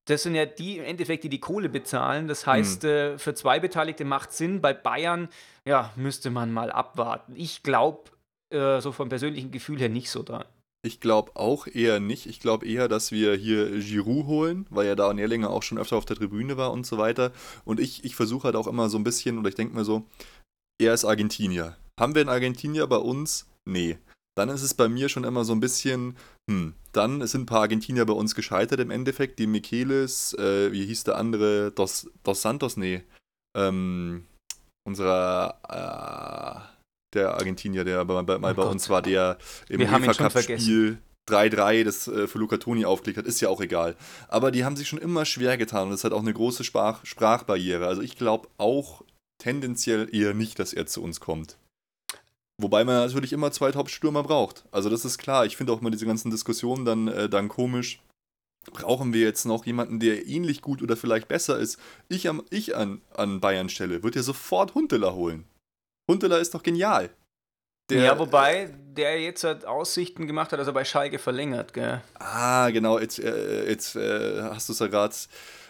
das sind ja die im Endeffekt, die die Kohle bezahlen. Das heißt, äh, für zwei Beteiligte macht Sinn. Bei Bayern, ja, müsste man mal abwarten. Ich glaube, äh, so vom persönlichen Gefühl her nicht so dran. Ich glaube auch eher nicht. Ich glaube eher, dass wir hier Giroud holen, weil ja da Nerlinger auch schon öfter auf der Tribüne war und so weiter. Und ich, ich versuche halt auch immer so ein bisschen, oder ich denke mir so, er ist Argentinier. Haben wir einen Argentinier bei uns? Nee. Dann ist es bei mir schon immer so ein bisschen, hm, dann sind ein paar Argentinier bei uns gescheitert im Endeffekt. Die Michelis, äh, wie hieß der andere? Dos, Dos Santos? Nee. Ähm, unserer, äh, der Argentinier, der bei, bei, mal Oh bei Gott. uns war, der im UEFA-Cup-Spiel 3-3 das äh, für Luca Toni aufgelegt hat, ist ja auch egal. Aber die haben sich schon immer schwer getan und das hat auch eine große Sprach Sprachbarriere. Also ich glaube auch tendenziell eher nicht, dass er zu uns kommt. Wobei man natürlich immer zwei Top-Stürmer braucht. Also das ist klar. Ich finde auch immer diese ganzen Diskussionen dann, äh, dann komisch. Brauchen wir jetzt noch jemanden, der ähnlich gut oder vielleicht besser ist? Ich, am, ich an, an Bayern Stelle würde ja sofort Hunteler holen. Hunteler ist doch genial. Der- ja, wobei der jetzt halt Aussichten gemacht hat, dass er bei Schalke verlängert, gell? Ah, genau, jetzt, äh, jetzt äh, hast du es ja gerade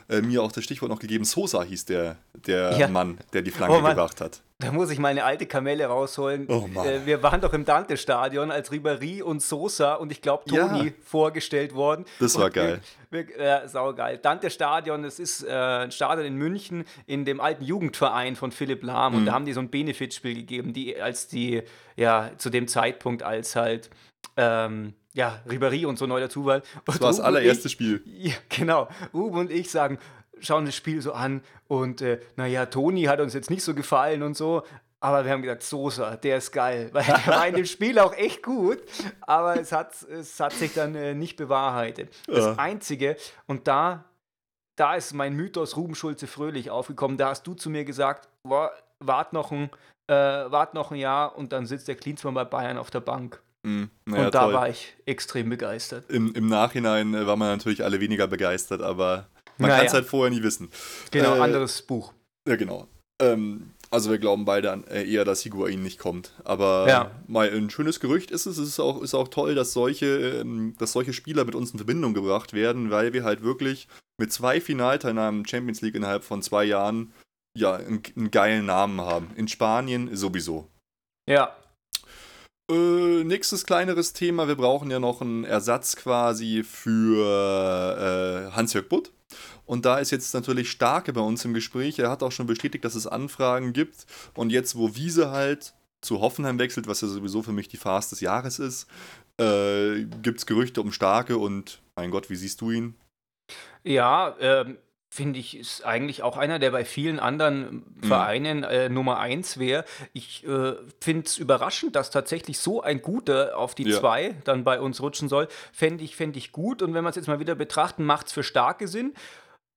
äh, mir auch das Stichwort noch gegeben. Sosa hieß der, der Ja. Mann, der die Flanke Oh gebracht hat. Da muss ich meine alte Kamelle rausholen. Oh. Äh, wir waren doch im Dante-Stadion als Ribéry und Sosa und ich glaube Toni Ja. vorgestellt worden. Das war Und geil. Wir, wir, äh, saugeil. Dante-Stadion, das ist äh, ein Stadion in München in dem alten Jugendverein von Philipp Lahm Mhm. und da haben die so ein Benefitspiel gegeben, die als die, ja, zu dem Zeitpunkt als halt ähm, ja, Ribéry und so neu dazu waren. Das war das allererste Spiel. Ja, genau. Ruben und ich sagen, schauen das Spiel so an und äh, naja, Toni hat uns jetzt nicht so gefallen und so. Aber wir haben gesagt, Sosa, der ist geil. Weil der war in dem Spiel auch echt gut, aber es hat, es hat sich dann äh, nicht bewahrheitet. Das Ja. Einzige, und da, da ist mein Mythos Ruben Schulze Fröhlich aufgekommen. Da hast du zu mir gesagt, boah, wart noch ein, äh, wart noch ein Jahr und dann sitzt der Klinsmann bei Bayern auf der Bank. Hm, naja, und da toll. war ich extrem begeistert. Im, Im Nachhinein äh, war man natürlich alle weniger begeistert, aber man Naja. kann es halt vorher nie wissen. Genau, Äh, anderes Buch. Ja, genau. Ähm, also wir glauben beide an, äh, eher, dass Higuain nicht kommt. Aber Ja. mal ein schönes Gerücht ist es. Es ist auch, ist auch toll, dass solche, ähm, dass solche Spieler mit uns in Verbindung gebracht werden, weil wir halt wirklich mit zwei Finalteilnahmen Champions League innerhalb von zwei Jahren ja einen, einen geilen Namen haben. In Spanien sowieso. Ja, Äh, nächstes kleineres Thema. Wir brauchen ja noch einen Ersatz quasi für äh, Hans-Jörg Butt. Und da ist jetzt natürlich Starke bei uns im Gespräch. Er hat auch schon bestätigt, dass es Anfragen gibt. Und jetzt, wo Wiese halt zu Hoffenheim wechselt, was ja sowieso für mich die Farce des Jahres ist, äh, gibt es Gerüchte um Starke. Und mein Gott, wie siehst du ihn? Ja, ähm, finde ich, ist eigentlich auch einer, der bei vielen anderen Vereinen äh, Nummer eins wäre. Ich äh, finde es überraschend, dass tatsächlich so ein guter auf die Ja. zwei dann bei uns rutschen soll. Fände ich, fänd ich gut. Und wenn wir es jetzt mal wieder betrachten, macht es für starke Sinn.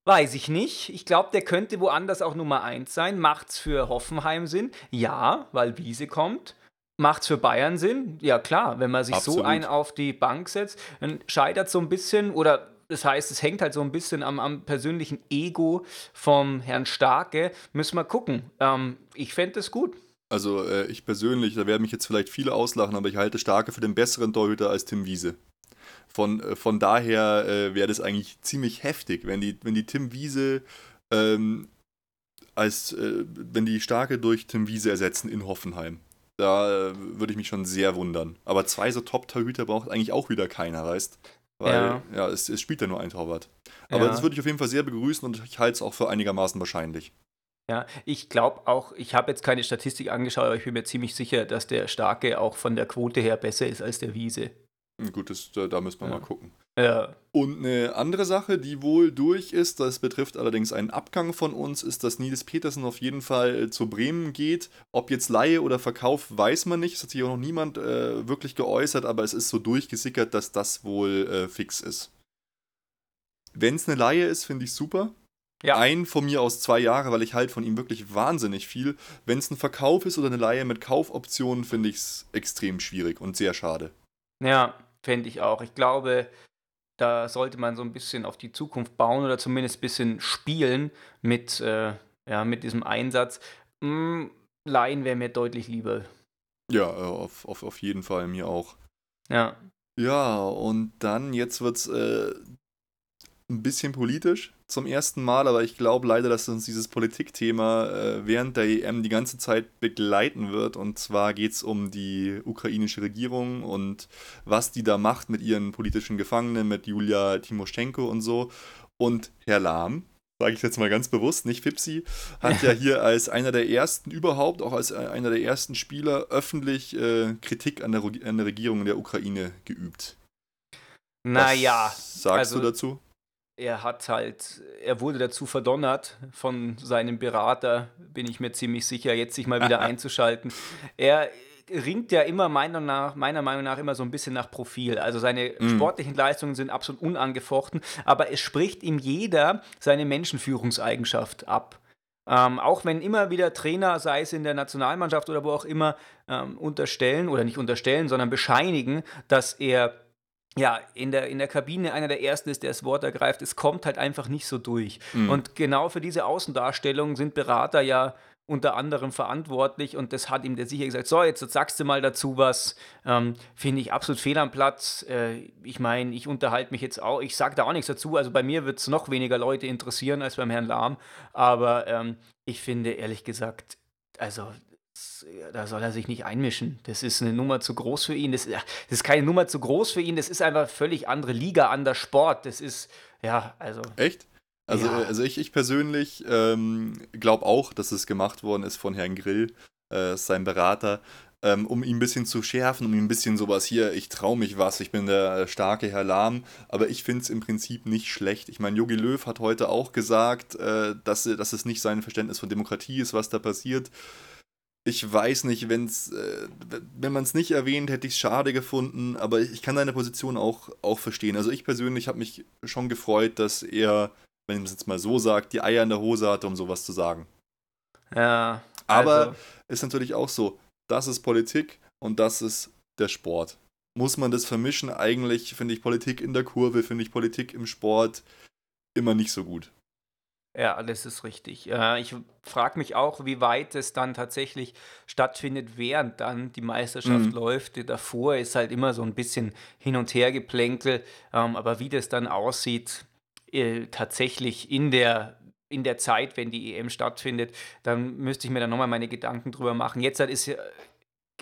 Weiß ich nicht. Ich glaube, der könnte woanders auch Nummer eins sein. Macht es für Hoffenheim Sinn? Ja, weil Wiese kommt. Macht es für Bayern Sinn? Ja, klar. Wenn man sich so Absolut. einen auf die Bank setzt, dann scheitert so ein bisschen oder das heißt, es hängt halt so ein bisschen am, am persönlichen Ego vom Herrn Starke. Müssen wir gucken. Ähm, ich fände es gut. Also äh, ich persönlich, da werden mich jetzt vielleicht viele auslachen, aber ich halte Starke für den besseren Torhüter als Tim Wiese. Von, äh, von daher äh, wäre das eigentlich ziemlich heftig, wenn die, wenn die Tim Wiese ähm, als äh, wenn die Starke durch Tim Wiese ersetzen in Hoffenheim. Da äh, würde ich mich schon sehr wundern. Aber zwei so Top-Torhüter braucht eigentlich auch wieder keiner, weißt Weil, ja, Ja. es, es spielt ja nur ein Torwart. Aber Ja. das würde ich auf jeden Fall sehr begrüßen und ich halte es auch für einigermaßen wahrscheinlich. Ja, ich glaube auch, ich habe jetzt keine Statistik angeschaut, aber ich bin mir ziemlich sicher, dass der Starke auch von der Quote her besser ist als der Wiese. Gut, das, da, da müssen wir Ja. mal gucken. Ja, Und eine andere Sache, die wohl durch ist, das betrifft allerdings einen Abgang von uns, ist, dass Nils Petersen auf jeden Fall äh, zu Bremen geht. Ob jetzt Laie oder Verkauf, weiß man nicht. Es hat sich auch noch niemand äh, wirklich geäußert, aber es ist so durchgesickert, dass das wohl äh, fix ist. Wenn es eine Laie ist, finde ich super. Ja. Ein von mir aus zwei Jahre, weil ich halt von ihm wirklich wahnsinnig viel. Wenn es ein Verkauf ist oder eine Laie mit Kaufoptionen, finde ich es extrem schwierig und sehr schade. ja fände ich auch. Ich glaube, da sollte man so ein bisschen auf die Zukunft bauen oder zumindest ein bisschen spielen mit, äh, ja, mit diesem Einsatz. Mm, Laien wäre mir deutlich lieber. Ja, äh, auf, auf, auf jeden Fall, mir auch. Ja. Ja, und dann, jetzt wird es äh, ein bisschen politisch zum ersten Mal, aber ich glaube leider, dass uns dieses Politikthema äh, während der EM die ganze Zeit begleiten wird. Und zwar geht es um die ukrainische Regierung und was die da macht mit ihren politischen Gefangenen, mit Julia Timoschenko und so. Und Herr Lahm, sage ich jetzt mal ganz bewusst, nicht Fipsi, hat ja hier als einer der ersten überhaupt, auch als äh, einer der ersten Spieler öffentlich äh, Kritik an der, an der Regierung der Ukraine geübt. Naja, Was sagst also- du dazu? Er hat halt, er wurde dazu verdonnert von seinem Berater, bin ich mir ziemlich sicher, jetzt sich mal wieder einzuschalten. Er ringt ja immer meiner, nach, meiner Meinung nach immer so ein bisschen nach Profil. Also seine Mm. sportlichen Leistungen sind absolut unangefochten, aber es spricht ihm jeder seine Menschenführungseigenschaft ab. Ähm, auch wenn immer wieder Trainer, sei es in der Nationalmannschaft oder wo auch immer, ähm, unterstellen oder nicht unterstellen, sondern bescheinigen, dass er ja, in der, in der Kabine einer der Ersten ist, der das Wort ergreift. Es kommt halt einfach nicht so durch. Mhm. Und genau für diese Außendarstellung sind Berater ja unter anderem verantwortlich und das hat ihm der sicher gesagt, so, jetzt sagst du mal dazu was, ähm, finde ich absolut fehl am Platz. Äh, ich meine, ich unterhalte mich jetzt auch, ich sage da auch nichts dazu, also bei mir wird es noch weniger Leute interessieren als beim Herrn Lahm, aber ähm, ich finde ehrlich gesagt, also da soll er sich nicht einmischen. Das ist eine Nummer zu groß für ihn. Das, das ist keine Nummer zu groß für ihn. Das ist einfach völlig andere Liga, anderer Sport. Das ist, ja, also. Echt? Also, Ja. also ich, ich persönlich ähm, glaube auch, dass es gemacht worden ist von Herrn Grill, äh, sein Berater, ähm, um ihn ein bisschen zu schärfen, um ihm ein bisschen sowas hier, ich traue mich was, ich bin der starke Herr Lahm, aber ich finde es im Prinzip nicht schlecht. Ich meine, Jogi Löw hat heute auch gesagt, äh, dass, dass es nicht sein Verständnis von Demokratie ist, was da passiert. Ich weiß nicht, wenn's, äh, wenn man es nicht erwähnt, hätte ich es schade gefunden, aber ich kann deine Position auch, auch verstehen. Also ich persönlich habe mich schon gefreut, dass er, wenn man es jetzt mal so sagt, die Eier in der Hose hatte, um sowas zu sagen. Ja. Aber also, ist natürlich auch so, das ist Politik und das ist der Sport. Muss man das vermischen? Eigentlich finde ich Politik in der Kurve, finde ich Politik im Sport immer nicht so gut. Ja, das ist richtig. Äh, ich frage mich auch, wie weit es dann tatsächlich stattfindet, während dann die Meisterschaft Mhm. läuft. Davor ist halt immer so ein bisschen Hin- und Hergeplänkel, ähm, aber wie das dann aussieht, äh, tatsächlich in der, in der Zeit, wenn die EM stattfindet, dann müsste ich mir dann nochmal meine Gedanken drüber machen. Jetzt halt ist ja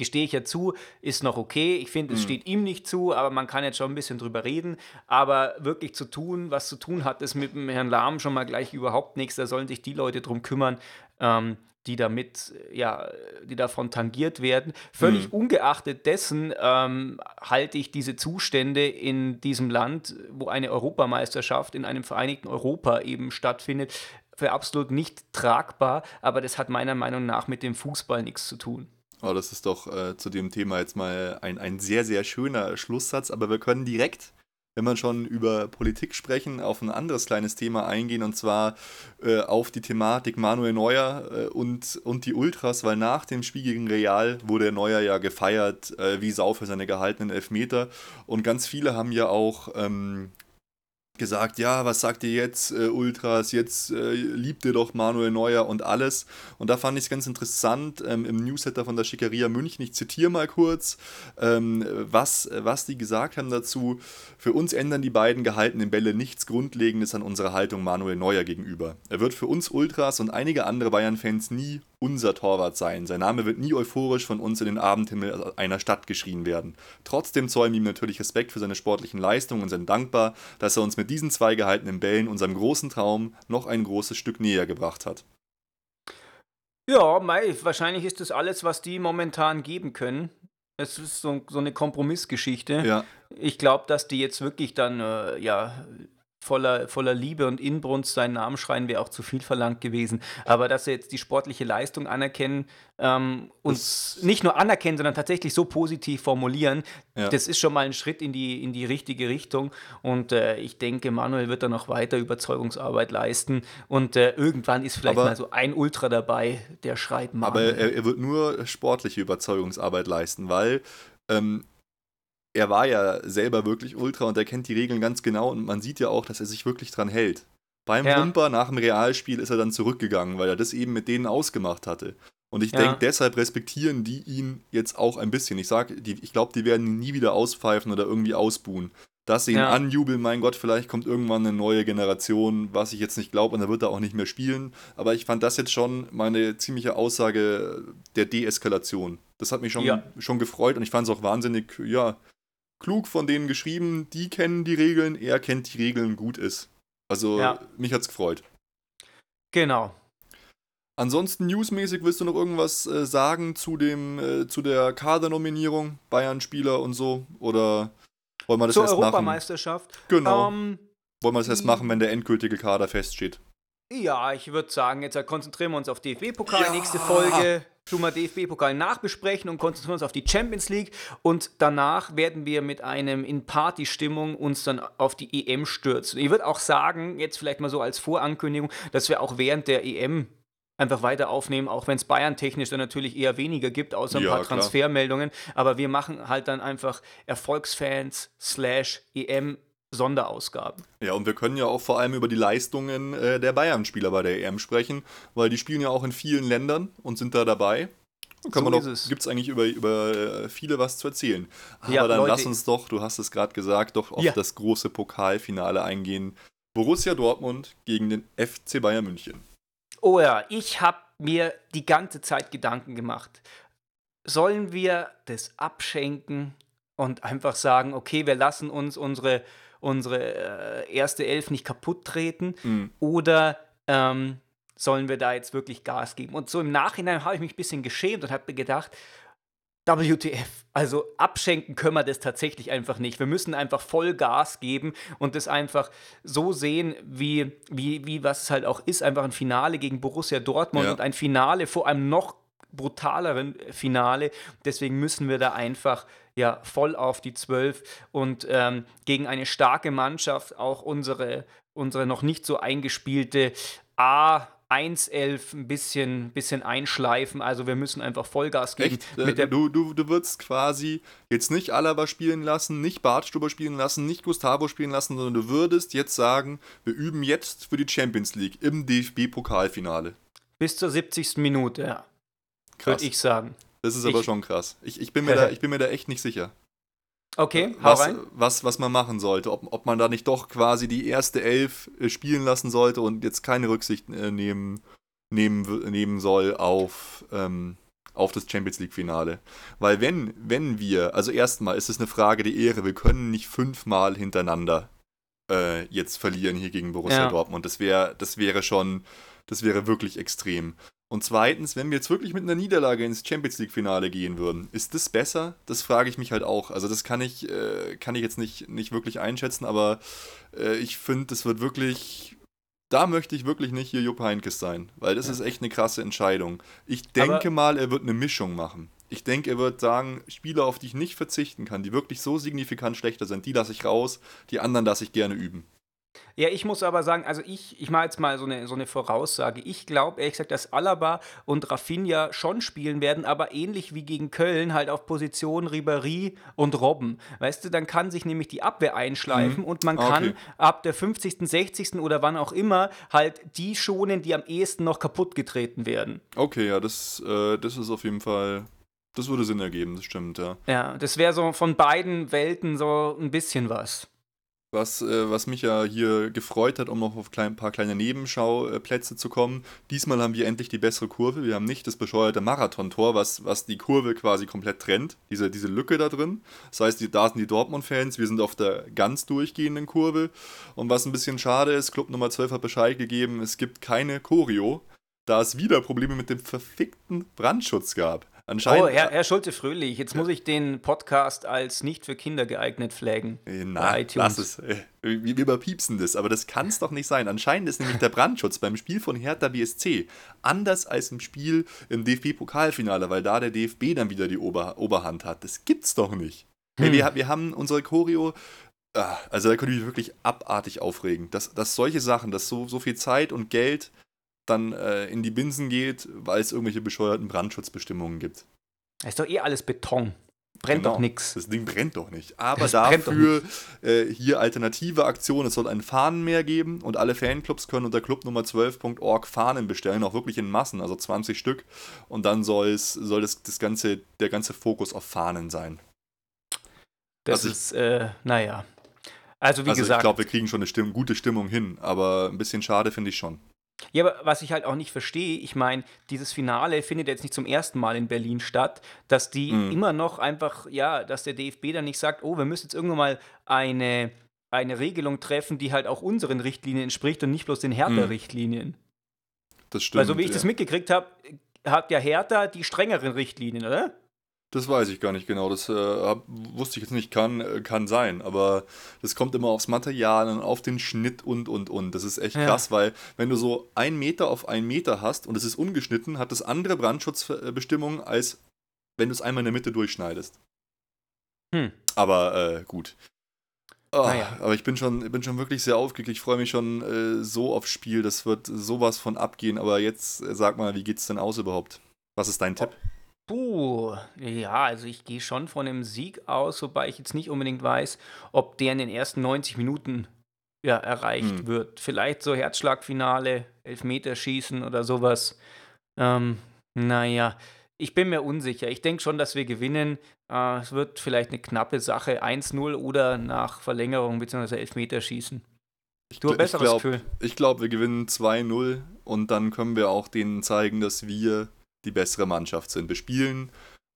gestehe ich ja zu, ist noch okay. Ich finde, es Mhm. steht ihm nicht zu, aber man kann jetzt schon ein bisschen drüber reden. Aber wirklich zu tun, was zu tun hat, ist mit dem Herrn Lahm schon mal gleich überhaupt nichts. Da sollen sich die Leute drum kümmern, ähm, die damit, ja, die davon tangiert werden. Völlig Mhm. ungeachtet dessen ähm, halte ich diese Zustände in diesem Land, wo eine Europameisterschaft in einem vereinigten Europa eben stattfindet, für absolut nicht tragbar. Aber das hat meiner Meinung nach mit dem Fußball nichts zu tun. Oh, das ist doch äh, zu dem Thema jetzt mal ein, ein sehr, sehr schöner Schlusssatz, aber wir können direkt, wenn wir schon über Politik sprechen, auf ein anderes kleines Thema eingehen und zwar äh, auf die Thematik Manuel Neuer äh, und, und die Ultras, weil nach dem Spiel gegen Real wurde Neuer ja gefeiert äh, wie Sau für seine gehaltenen Elfmeter. Und ganz viele haben ja auch ähm, gesagt, ja, was sagt ihr jetzt, äh, Ultras, jetzt äh, liebt ihr doch Manuel Neuer und alles. Und da fand ich es ganz interessant ähm, im Newsletter von der Schickeria München, ich zitiere mal kurz, ähm, was, was die gesagt haben dazu. Für uns ändern die beiden gehaltenen Bälle nichts Grundlegendes an unserer Haltung Manuel Neuer gegenüber. Er wird für uns Ultras und einige andere Bayern-Fans nie unser Torwart sein. Sein Name wird nie euphorisch von uns in den Abendhimmel einer Stadt geschrien werden. Trotzdem zollen wir ihm natürlich Respekt für seine sportlichen Leistungen und sind dankbar, dass er uns mit diesen zwei gehaltenen Bällen unserem großen Traum noch ein großes Stück näher gebracht hat. Ja, mei, wahrscheinlich ist das alles, was die momentan geben können. Es ist so, so eine Kompromissgeschichte. Ja, Ich glaube, dass die jetzt wirklich dann, äh, ja, voller, voller Liebe und Inbrunst seinen Namen schreien, wäre auch zu viel verlangt gewesen. Aber dass sie jetzt die sportliche Leistung anerkennen, ähm, uns Das- nicht nur anerkennen, sondern tatsächlich so positiv formulieren, Ja. das ist schon mal ein Schritt in die, in die richtige Richtung. Und äh, ich denke, Manuel wird da noch weiter Überzeugungsarbeit leisten. Und äh, irgendwann ist vielleicht Aber- mal so ein Ultra dabei, der schreit aber Manuel. er, er wird nur sportliche Überzeugungsarbeit leisten, weil ähm, er war ja selber wirklich Ultra und er kennt die Regeln ganz genau und man sieht ja auch, dass er sich wirklich dran hält. Beim Ja. Humper nach dem Realspiel ist er dann zurückgegangen, weil er das eben mit denen ausgemacht hatte. Und ich Ja. denke, deshalb respektieren die ihn jetzt auch ein bisschen. Ich sag, die, ich glaube, die werden ihn nie wieder auspfeifen oder irgendwie ausbuhen. Dass sie ihn Ja. anjubeln, mein Gott, vielleicht kommt irgendwann eine neue Generation, was ich jetzt nicht glaube, und dann wird er auch nicht mehr spielen. Aber ich fand das jetzt schon meine ziemliche Aussage der Deeskalation. Das hat mich schon, Ja. schon gefreut und ich fand es auch wahnsinnig, ja, klug von denen geschrieben. Die kennen die Regeln, er kennt die Regeln, gut ist. Also, Ja. mich hat's gefreut. genau. Ansonsten newsmäßig willst du noch irgendwas äh, sagen zu dem äh, zu der Kadernominierung Bayern-Spieler und so oder wollen wir das Zur erst machen? Europameisterschaft. Genau. Ähm, wollen wir das erst machen, wenn der endgültige Kader feststeht? Ja, ich würde sagen, jetzt konzentrieren wir uns auf DFB-Pokal. Ja. Nächste Folge tun wir DFB-Pokal nachbesprechen und konzentrieren uns auf die Champions League. Und danach werden wir mit einem in Party-Stimmung uns dann auf die EM stürzen. Ich würde auch sagen, jetzt vielleicht mal so als Vorankündigung, dass wir auch während der EM einfach weiter aufnehmen, auch wenn es Bayern technisch dann natürlich eher weniger gibt, außer ein Ja, paar klar. Transfermeldungen. Aber wir machen halt dann einfach Erfolgsfans slash EM Sonderausgaben. Ja, und wir können ja auch vor allem über die Leistungen äh, der Bayern-Spieler bei der EM sprechen, weil die spielen ja auch in vielen Ländern und sind da dabei. Kann So man doch, gibt es eigentlich über, über äh, viele was zu erzählen. Aber Ja, dann Leute- lass uns doch, du hast es gerade gesagt, doch auf Ja. das große Pokalfinale eingehen. Borussia Dortmund gegen den FC Bayern München. Oh ja, ich habe mir die ganze Zeit Gedanken gemacht. Sollen wir das abschenken und einfach sagen, okay, wir lassen uns unsere, unsere äh, erste Elf nicht kaputt treten Mhm. oder ähm, sollen wir da jetzt wirklich Gas geben? Und so im Nachhinein habe ich mich ein bisschen geschämt und habe mir gedacht, WTF, also abschenken können wir das tatsächlich einfach nicht. Wir müssen einfach voll Gas geben und das einfach so sehen, wie, wie, wie was es halt auch ist, einfach ein Finale gegen Borussia Dortmund Ja. und ein Finale vor einem noch brutaleren Finale. Deswegen müssen wir da einfach ja voll auf die Zwölf und ähm, gegen eine starke Mannschaft auch unsere, unsere noch nicht so eingespielte A 1-11 ein bisschen, bisschen einschleifen. Also wir müssen einfach Vollgas geben. Echt? Äh, du, du, du würdest quasi jetzt nicht Alaba spielen lassen, nicht Bartstuber spielen lassen, nicht Gustavo spielen lassen, sondern du würdest jetzt sagen, wir üben jetzt für die Champions League im DFB-Pokalfinale. Bis zur 70. Minute, ja. Würde ich sagen. Das ist aber schon krass. Ich, ich, bin mir da, ich bin mir da echt nicht sicher. Okay, hau was, rein. Was, was man machen sollte. Ob, ob man da nicht doch quasi die erste Elf äh, spielen lassen sollte und jetzt keine Rücksicht äh, nehmen, nehmen, nehmen soll auf, ähm, auf das Champions League-Finale. Weil wenn, wenn wir, also erstmal ist es eine Frage der Ehre, wir können nicht fünfmal hintereinander äh, jetzt verlieren hier gegen Borussia ja. Dortmund. Das, wär, das wäre schon, das wäre wirklich extrem. Und zweitens, wenn wir jetzt wirklich mit einer Niederlage ins Champions League-Finale gehen würden, ist das besser? Das frage ich mich halt auch. Also das kann ich, äh, kann ich jetzt nicht, nicht wirklich einschätzen, aber äh, ich finde, das wird wirklich. Da möchte ich wirklich nicht hier Jupp Heinkes sein, weil das ja. ist echt eine krasse Entscheidung. Ich denke aber mal, er wird eine Mischung machen. Ich denke, er wird sagen, Spieler, auf die ich nicht verzichten kann, die wirklich so signifikant schlechter sind, die lasse ich raus, die anderen lasse ich gerne üben. Ja, ich muss aber sagen, also ich, ich mache jetzt mal so eine, so eine Voraussage. Ich glaube ehrlich gesagt, dass Alaba und Rafinha schon spielen werden, aber ähnlich wie gegen Köln halt auf Position Ribéry und Robben. Weißt du, dann kann sich nämlich die Abwehr einschleifen mhm. und man kann okay. ab der 50., 60. oder wann auch immer halt die schonen, die am ehesten noch kaputt getreten werden. Okay, ja, das, äh, das ist auf jeden Fall das würde Sinn ergeben, das stimmt, ja. Ja, das wäre so von beiden Welten so ein bisschen was. Was, äh, was mich ja hier gefreut hat, um noch auf ein paar kleine Nebenschauplätze zu kommen. Diesmal haben wir endlich die bessere Kurve. Wir haben nicht das bescheuerte Marathontor, was, was die Kurve quasi komplett trennt. Diese, diese Lücke da drin. Das heißt, die, da sind die Dortmund-Fans, wir sind auf der ganz durchgehenden Kurve. Und was ein bisschen schade ist, Club Nummer 12 hat Bescheid gegeben, es gibt keine Choreo, da es wieder Probleme mit dem verfickten Brandschutz gab. Anscheinend. Oh, Herr, Herr Schulte-Fröhlich, jetzt muss ich den Podcast als nicht für Kinder geeignet flaggen. Äh, na, lass es. Äh, wir überpiepsen das, aber das kann es doch nicht sein. Anscheinend ist nämlich der Brandschutz beim Spiel von Hertha BSC anders als im Spiel im DFB-Pokalfinale, weil da der DFB dann wieder die Ober Oberhand hat. Das gibt's doch nicht. Hm. Hey, wir, wir haben unsere Choreo ah, also da könnte ich mich wirklich abartig aufregen, dass, dass solche Sachen, dass so, so viel Zeit und Geld dann äh, in die Binsen geht, weil es irgendwelche bescheuerten Brandschutzbestimmungen gibt. Ist doch eh alles Beton. Brennt genau. doch nichts. Das Ding brennt doch nicht. Aber das dafür. Äh, hier alternative Aktionen. Es soll ein Fahnenmeer geben und alle Fanclubs können unter clubnummer 12.org Fahnen bestellen, auch wirklich in Massen, also 20 Stück. Und dann soll es, soll das, das ganze, der ganze Fokus auf Fahnen sein. Das also ist, äh, naja. Also wie also gesagt. Ich glaube, wir kriegen schon eine Stimm gute Stimmung hin, aber ein bisschen schade finde ich schon. Ja, aber was ich halt auch nicht verstehe, ich meine, dieses Finale findet jetzt nicht zum ersten Mal in Berlin statt, dass die mhm. immer noch einfach, ja, dass der DFB dann nicht sagt, oh, wir müssen jetzt irgendwann mal eine, eine Regelung treffen, die halt auch unseren Richtlinien entspricht und nicht bloß den Hertha-Richtlinien. Mhm. Das stimmt. Weil so wie ich ja. das mitgekriegt habe, hat ja Hertha die strengeren Richtlinien, oder? Das weiß ich gar nicht genau. Das äh, wusste ich jetzt nicht. Kann, äh, kann sein. Aber das kommt immer aufs Material und auf den Schnitt und, und, und. Das ist echt ja. krass, weil wenn du so ein Meter auf einen Meter hast und es ist ungeschnitten, hat das andere Brandschutzbestimmungen, als wenn du es einmal in der Mitte durchschneidest. Hm. Aber äh, gut. Oh, naja. Aber ich bin schon, bin schon wirklich sehr aufgeregt. Ich freue mich schon äh, so aufs Spiel. Das wird sowas von abgehen. Aber jetzt äh, sag mal, wie geht's denn aus überhaupt? Was ist dein Tipp? Puh, ja, also ich gehe schon von einem Sieg aus, wobei ich jetzt nicht unbedingt weiß, ob der in den ersten 90 Minuten ja, erreicht hm. wird. Vielleicht so Herzschlagfinale, Elfmeterschießen oder sowas. Ähm, naja, ich bin mir unsicher. Ich denke schon, dass wir gewinnen. Äh, es wird vielleicht eine knappe Sache, 1-0 oder nach Verlängerung bzw. Elfmeterschießen. Ich, du besseres glaub, Gefühl. Ich glaube, wir gewinnen 2-0 und dann können wir auch denen zeigen, dass wir die bessere Mannschaft sind. Wir spielen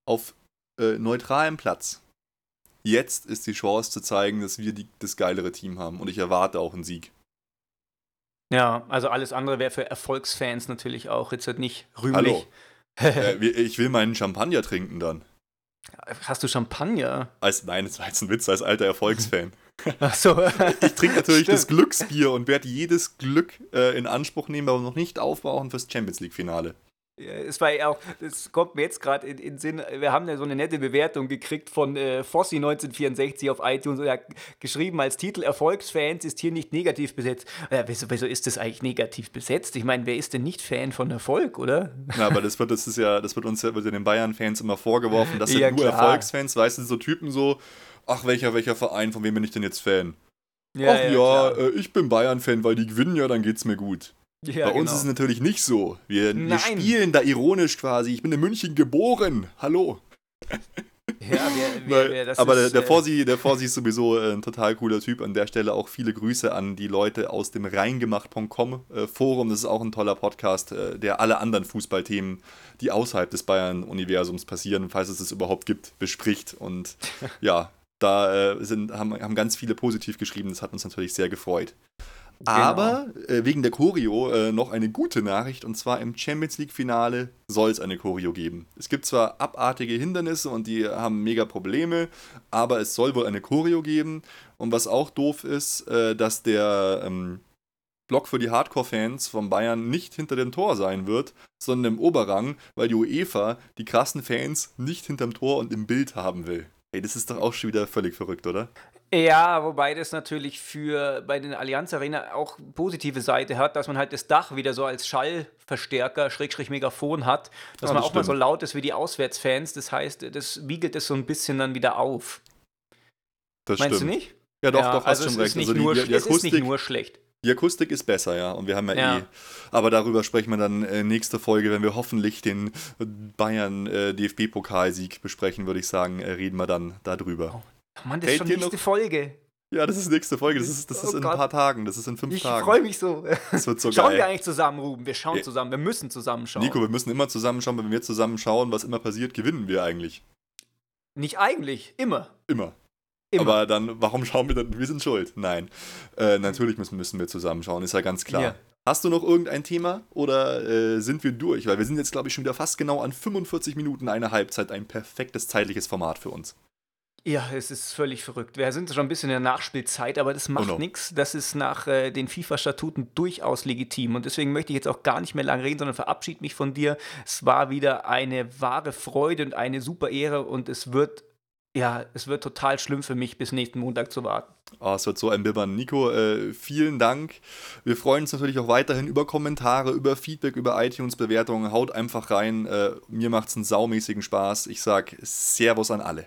auf äh, neutralem Platz. Jetzt ist die Chance zu zeigen, dass wir die, das geilere Team haben und ich erwarte auch einen Sieg. Ja, also alles andere wäre für Erfolgsfans natürlich auch jetzt halt nicht rühmlich. Hallo. äh, ich will meinen Champagner trinken dann. Hast du Champagner? Als, nein, das war jetzt ein Witz als alter Erfolgsfan. Ach so. ich trinke natürlich Stimmt. das Glücksbier und werde jedes Glück äh, in Anspruch nehmen, aber noch nicht aufbrauchen fürs Champions League-Finale. Es war ja auch, das kommt mir jetzt gerade in, in Sinn, wir haben ja so eine nette Bewertung gekriegt von äh, Fossi 1964 auf iTunes und er hat geschrieben als Titel Erfolgsfans ist hier nicht negativ besetzt. Ja, wieso, wieso ist das eigentlich negativ besetzt? Ich meine, wer ist denn nicht Fan von Erfolg, oder? Ja, aber das wird, das ist ja, das wird uns ja wird den Bayern-Fans immer vorgeworfen, das sind ja, nur klar. Erfolgsfans, weißt du, so Typen so, ach, welcher, welcher Verein, von wem bin ich denn jetzt Fan? Ja, ach ja, ja äh, ich bin Bayern-Fan, weil die gewinnen ja, dann geht's mir gut. Ja, Bei uns genau. ist es natürlich nicht so. Wir, wir, spielen da ironisch quasi. Ich bin in München geboren. Hallo. Ja, wir, wir, Weil, das aber ist, der, der, Forsi, der Forsi ist sowieso äh, ein total cooler Typ. An der Stelle auch viele Grüße an die Leute aus dem reingemacht.com äh, Forum. Das ist auch ein toller Podcast, äh, der alle anderen Fußballthemen, die außerhalb des Bayern-Universums passieren, falls es es überhaupt gibt, bespricht. Und ja, da äh, sind, haben, haben ganz viele positiv geschrieben. Das hat uns natürlich sehr gefreut. Genau. Aber äh, wegen der Choreo äh, noch eine gute Nachricht und zwar im Champions League Finale soll es eine Choreo geben. Es gibt zwar abartige Hindernisse und die haben mega Probleme, aber es soll wohl eine Choreo geben. Und was auch doof ist, äh, dass der ähm, Block für die Hardcore-Fans von Bayern nicht hinter dem Tor sein wird, sondern im Oberrang, weil die UEFA die krassen Fans nicht hinterm Tor und im Bild haben will. Ey, das ist doch auch schon wieder völlig verrückt, oder? Ja, wobei das natürlich für bei den Allianz Arena auch positive Seite hat, dass man halt das Dach wieder so als Schallverstärker, Schrägstrich Megafon hat, dass ja, man das auch stimmt. mal so laut ist wie die Auswärtsfans. Das heißt, das wiegelt es so ein bisschen dann wieder auf. Das Meinst stimmt. du nicht? Ja, doch, ja, doch, hast also schon recht. Also die, die, die Akustik, ist nicht nur schlecht. Die Akustik ist besser, ja. Und wir haben ja, ja, eh. Aber darüber sprechen wir dann äh, nächste Folge, wenn wir hoffentlich den Bayern äh, DFB-Pokalsieg besprechen, würde ich sagen, äh, reden wir dann darüber. Oh, Mann, das ist schon nächste noch? Folge. Ja, das ist nächste Folge. Das ist, das ist oh in Gott. ein paar Tagen. Das ist in fünf ich Tagen. Ich freue mich so. Das wird so schauen geil. wir eigentlich zusammen, Ruben. Wir schauen zusammen. Wir müssen zusammen schauen. Nico, wir müssen immer zusammen schauen. Wenn wir zusammen schauen, was immer passiert, gewinnen wir eigentlich. Nicht eigentlich. Immer. Immer. Immer. Aber dann, warum schauen wir dann? Wir sind schuld. Nein. Äh, natürlich müssen, müssen wir zusammen schauen, ist ja ganz klar. Ja. Hast du noch irgendein Thema oder äh, sind wir durch? Weil wir sind jetzt, glaube ich, schon wieder fast genau an 45 Minuten eine Halbzeit. Ein perfektes zeitliches Format für uns. Ja, es ist völlig verrückt. Wir sind schon ein bisschen in der Nachspielzeit, aber das macht oh no. nichts. Das ist nach äh, den FIFA-Statuten durchaus legitim. Und deswegen möchte ich jetzt auch gar nicht mehr lange reden, sondern verabschiede mich von dir. Es war wieder eine wahre Freude und eine super Ehre und es wird, ja, es wird total schlimm für mich, bis nächsten Montag zu warten. Oh, es wird so ein Bibbern. Nico, äh, vielen Dank. Wir freuen uns natürlich auch weiterhin über Kommentare, über Feedback, über iTunes-Bewertungen. Haut einfach rein. Äh, mir macht es einen saumäßigen Spaß. Ich sage Servus an alle.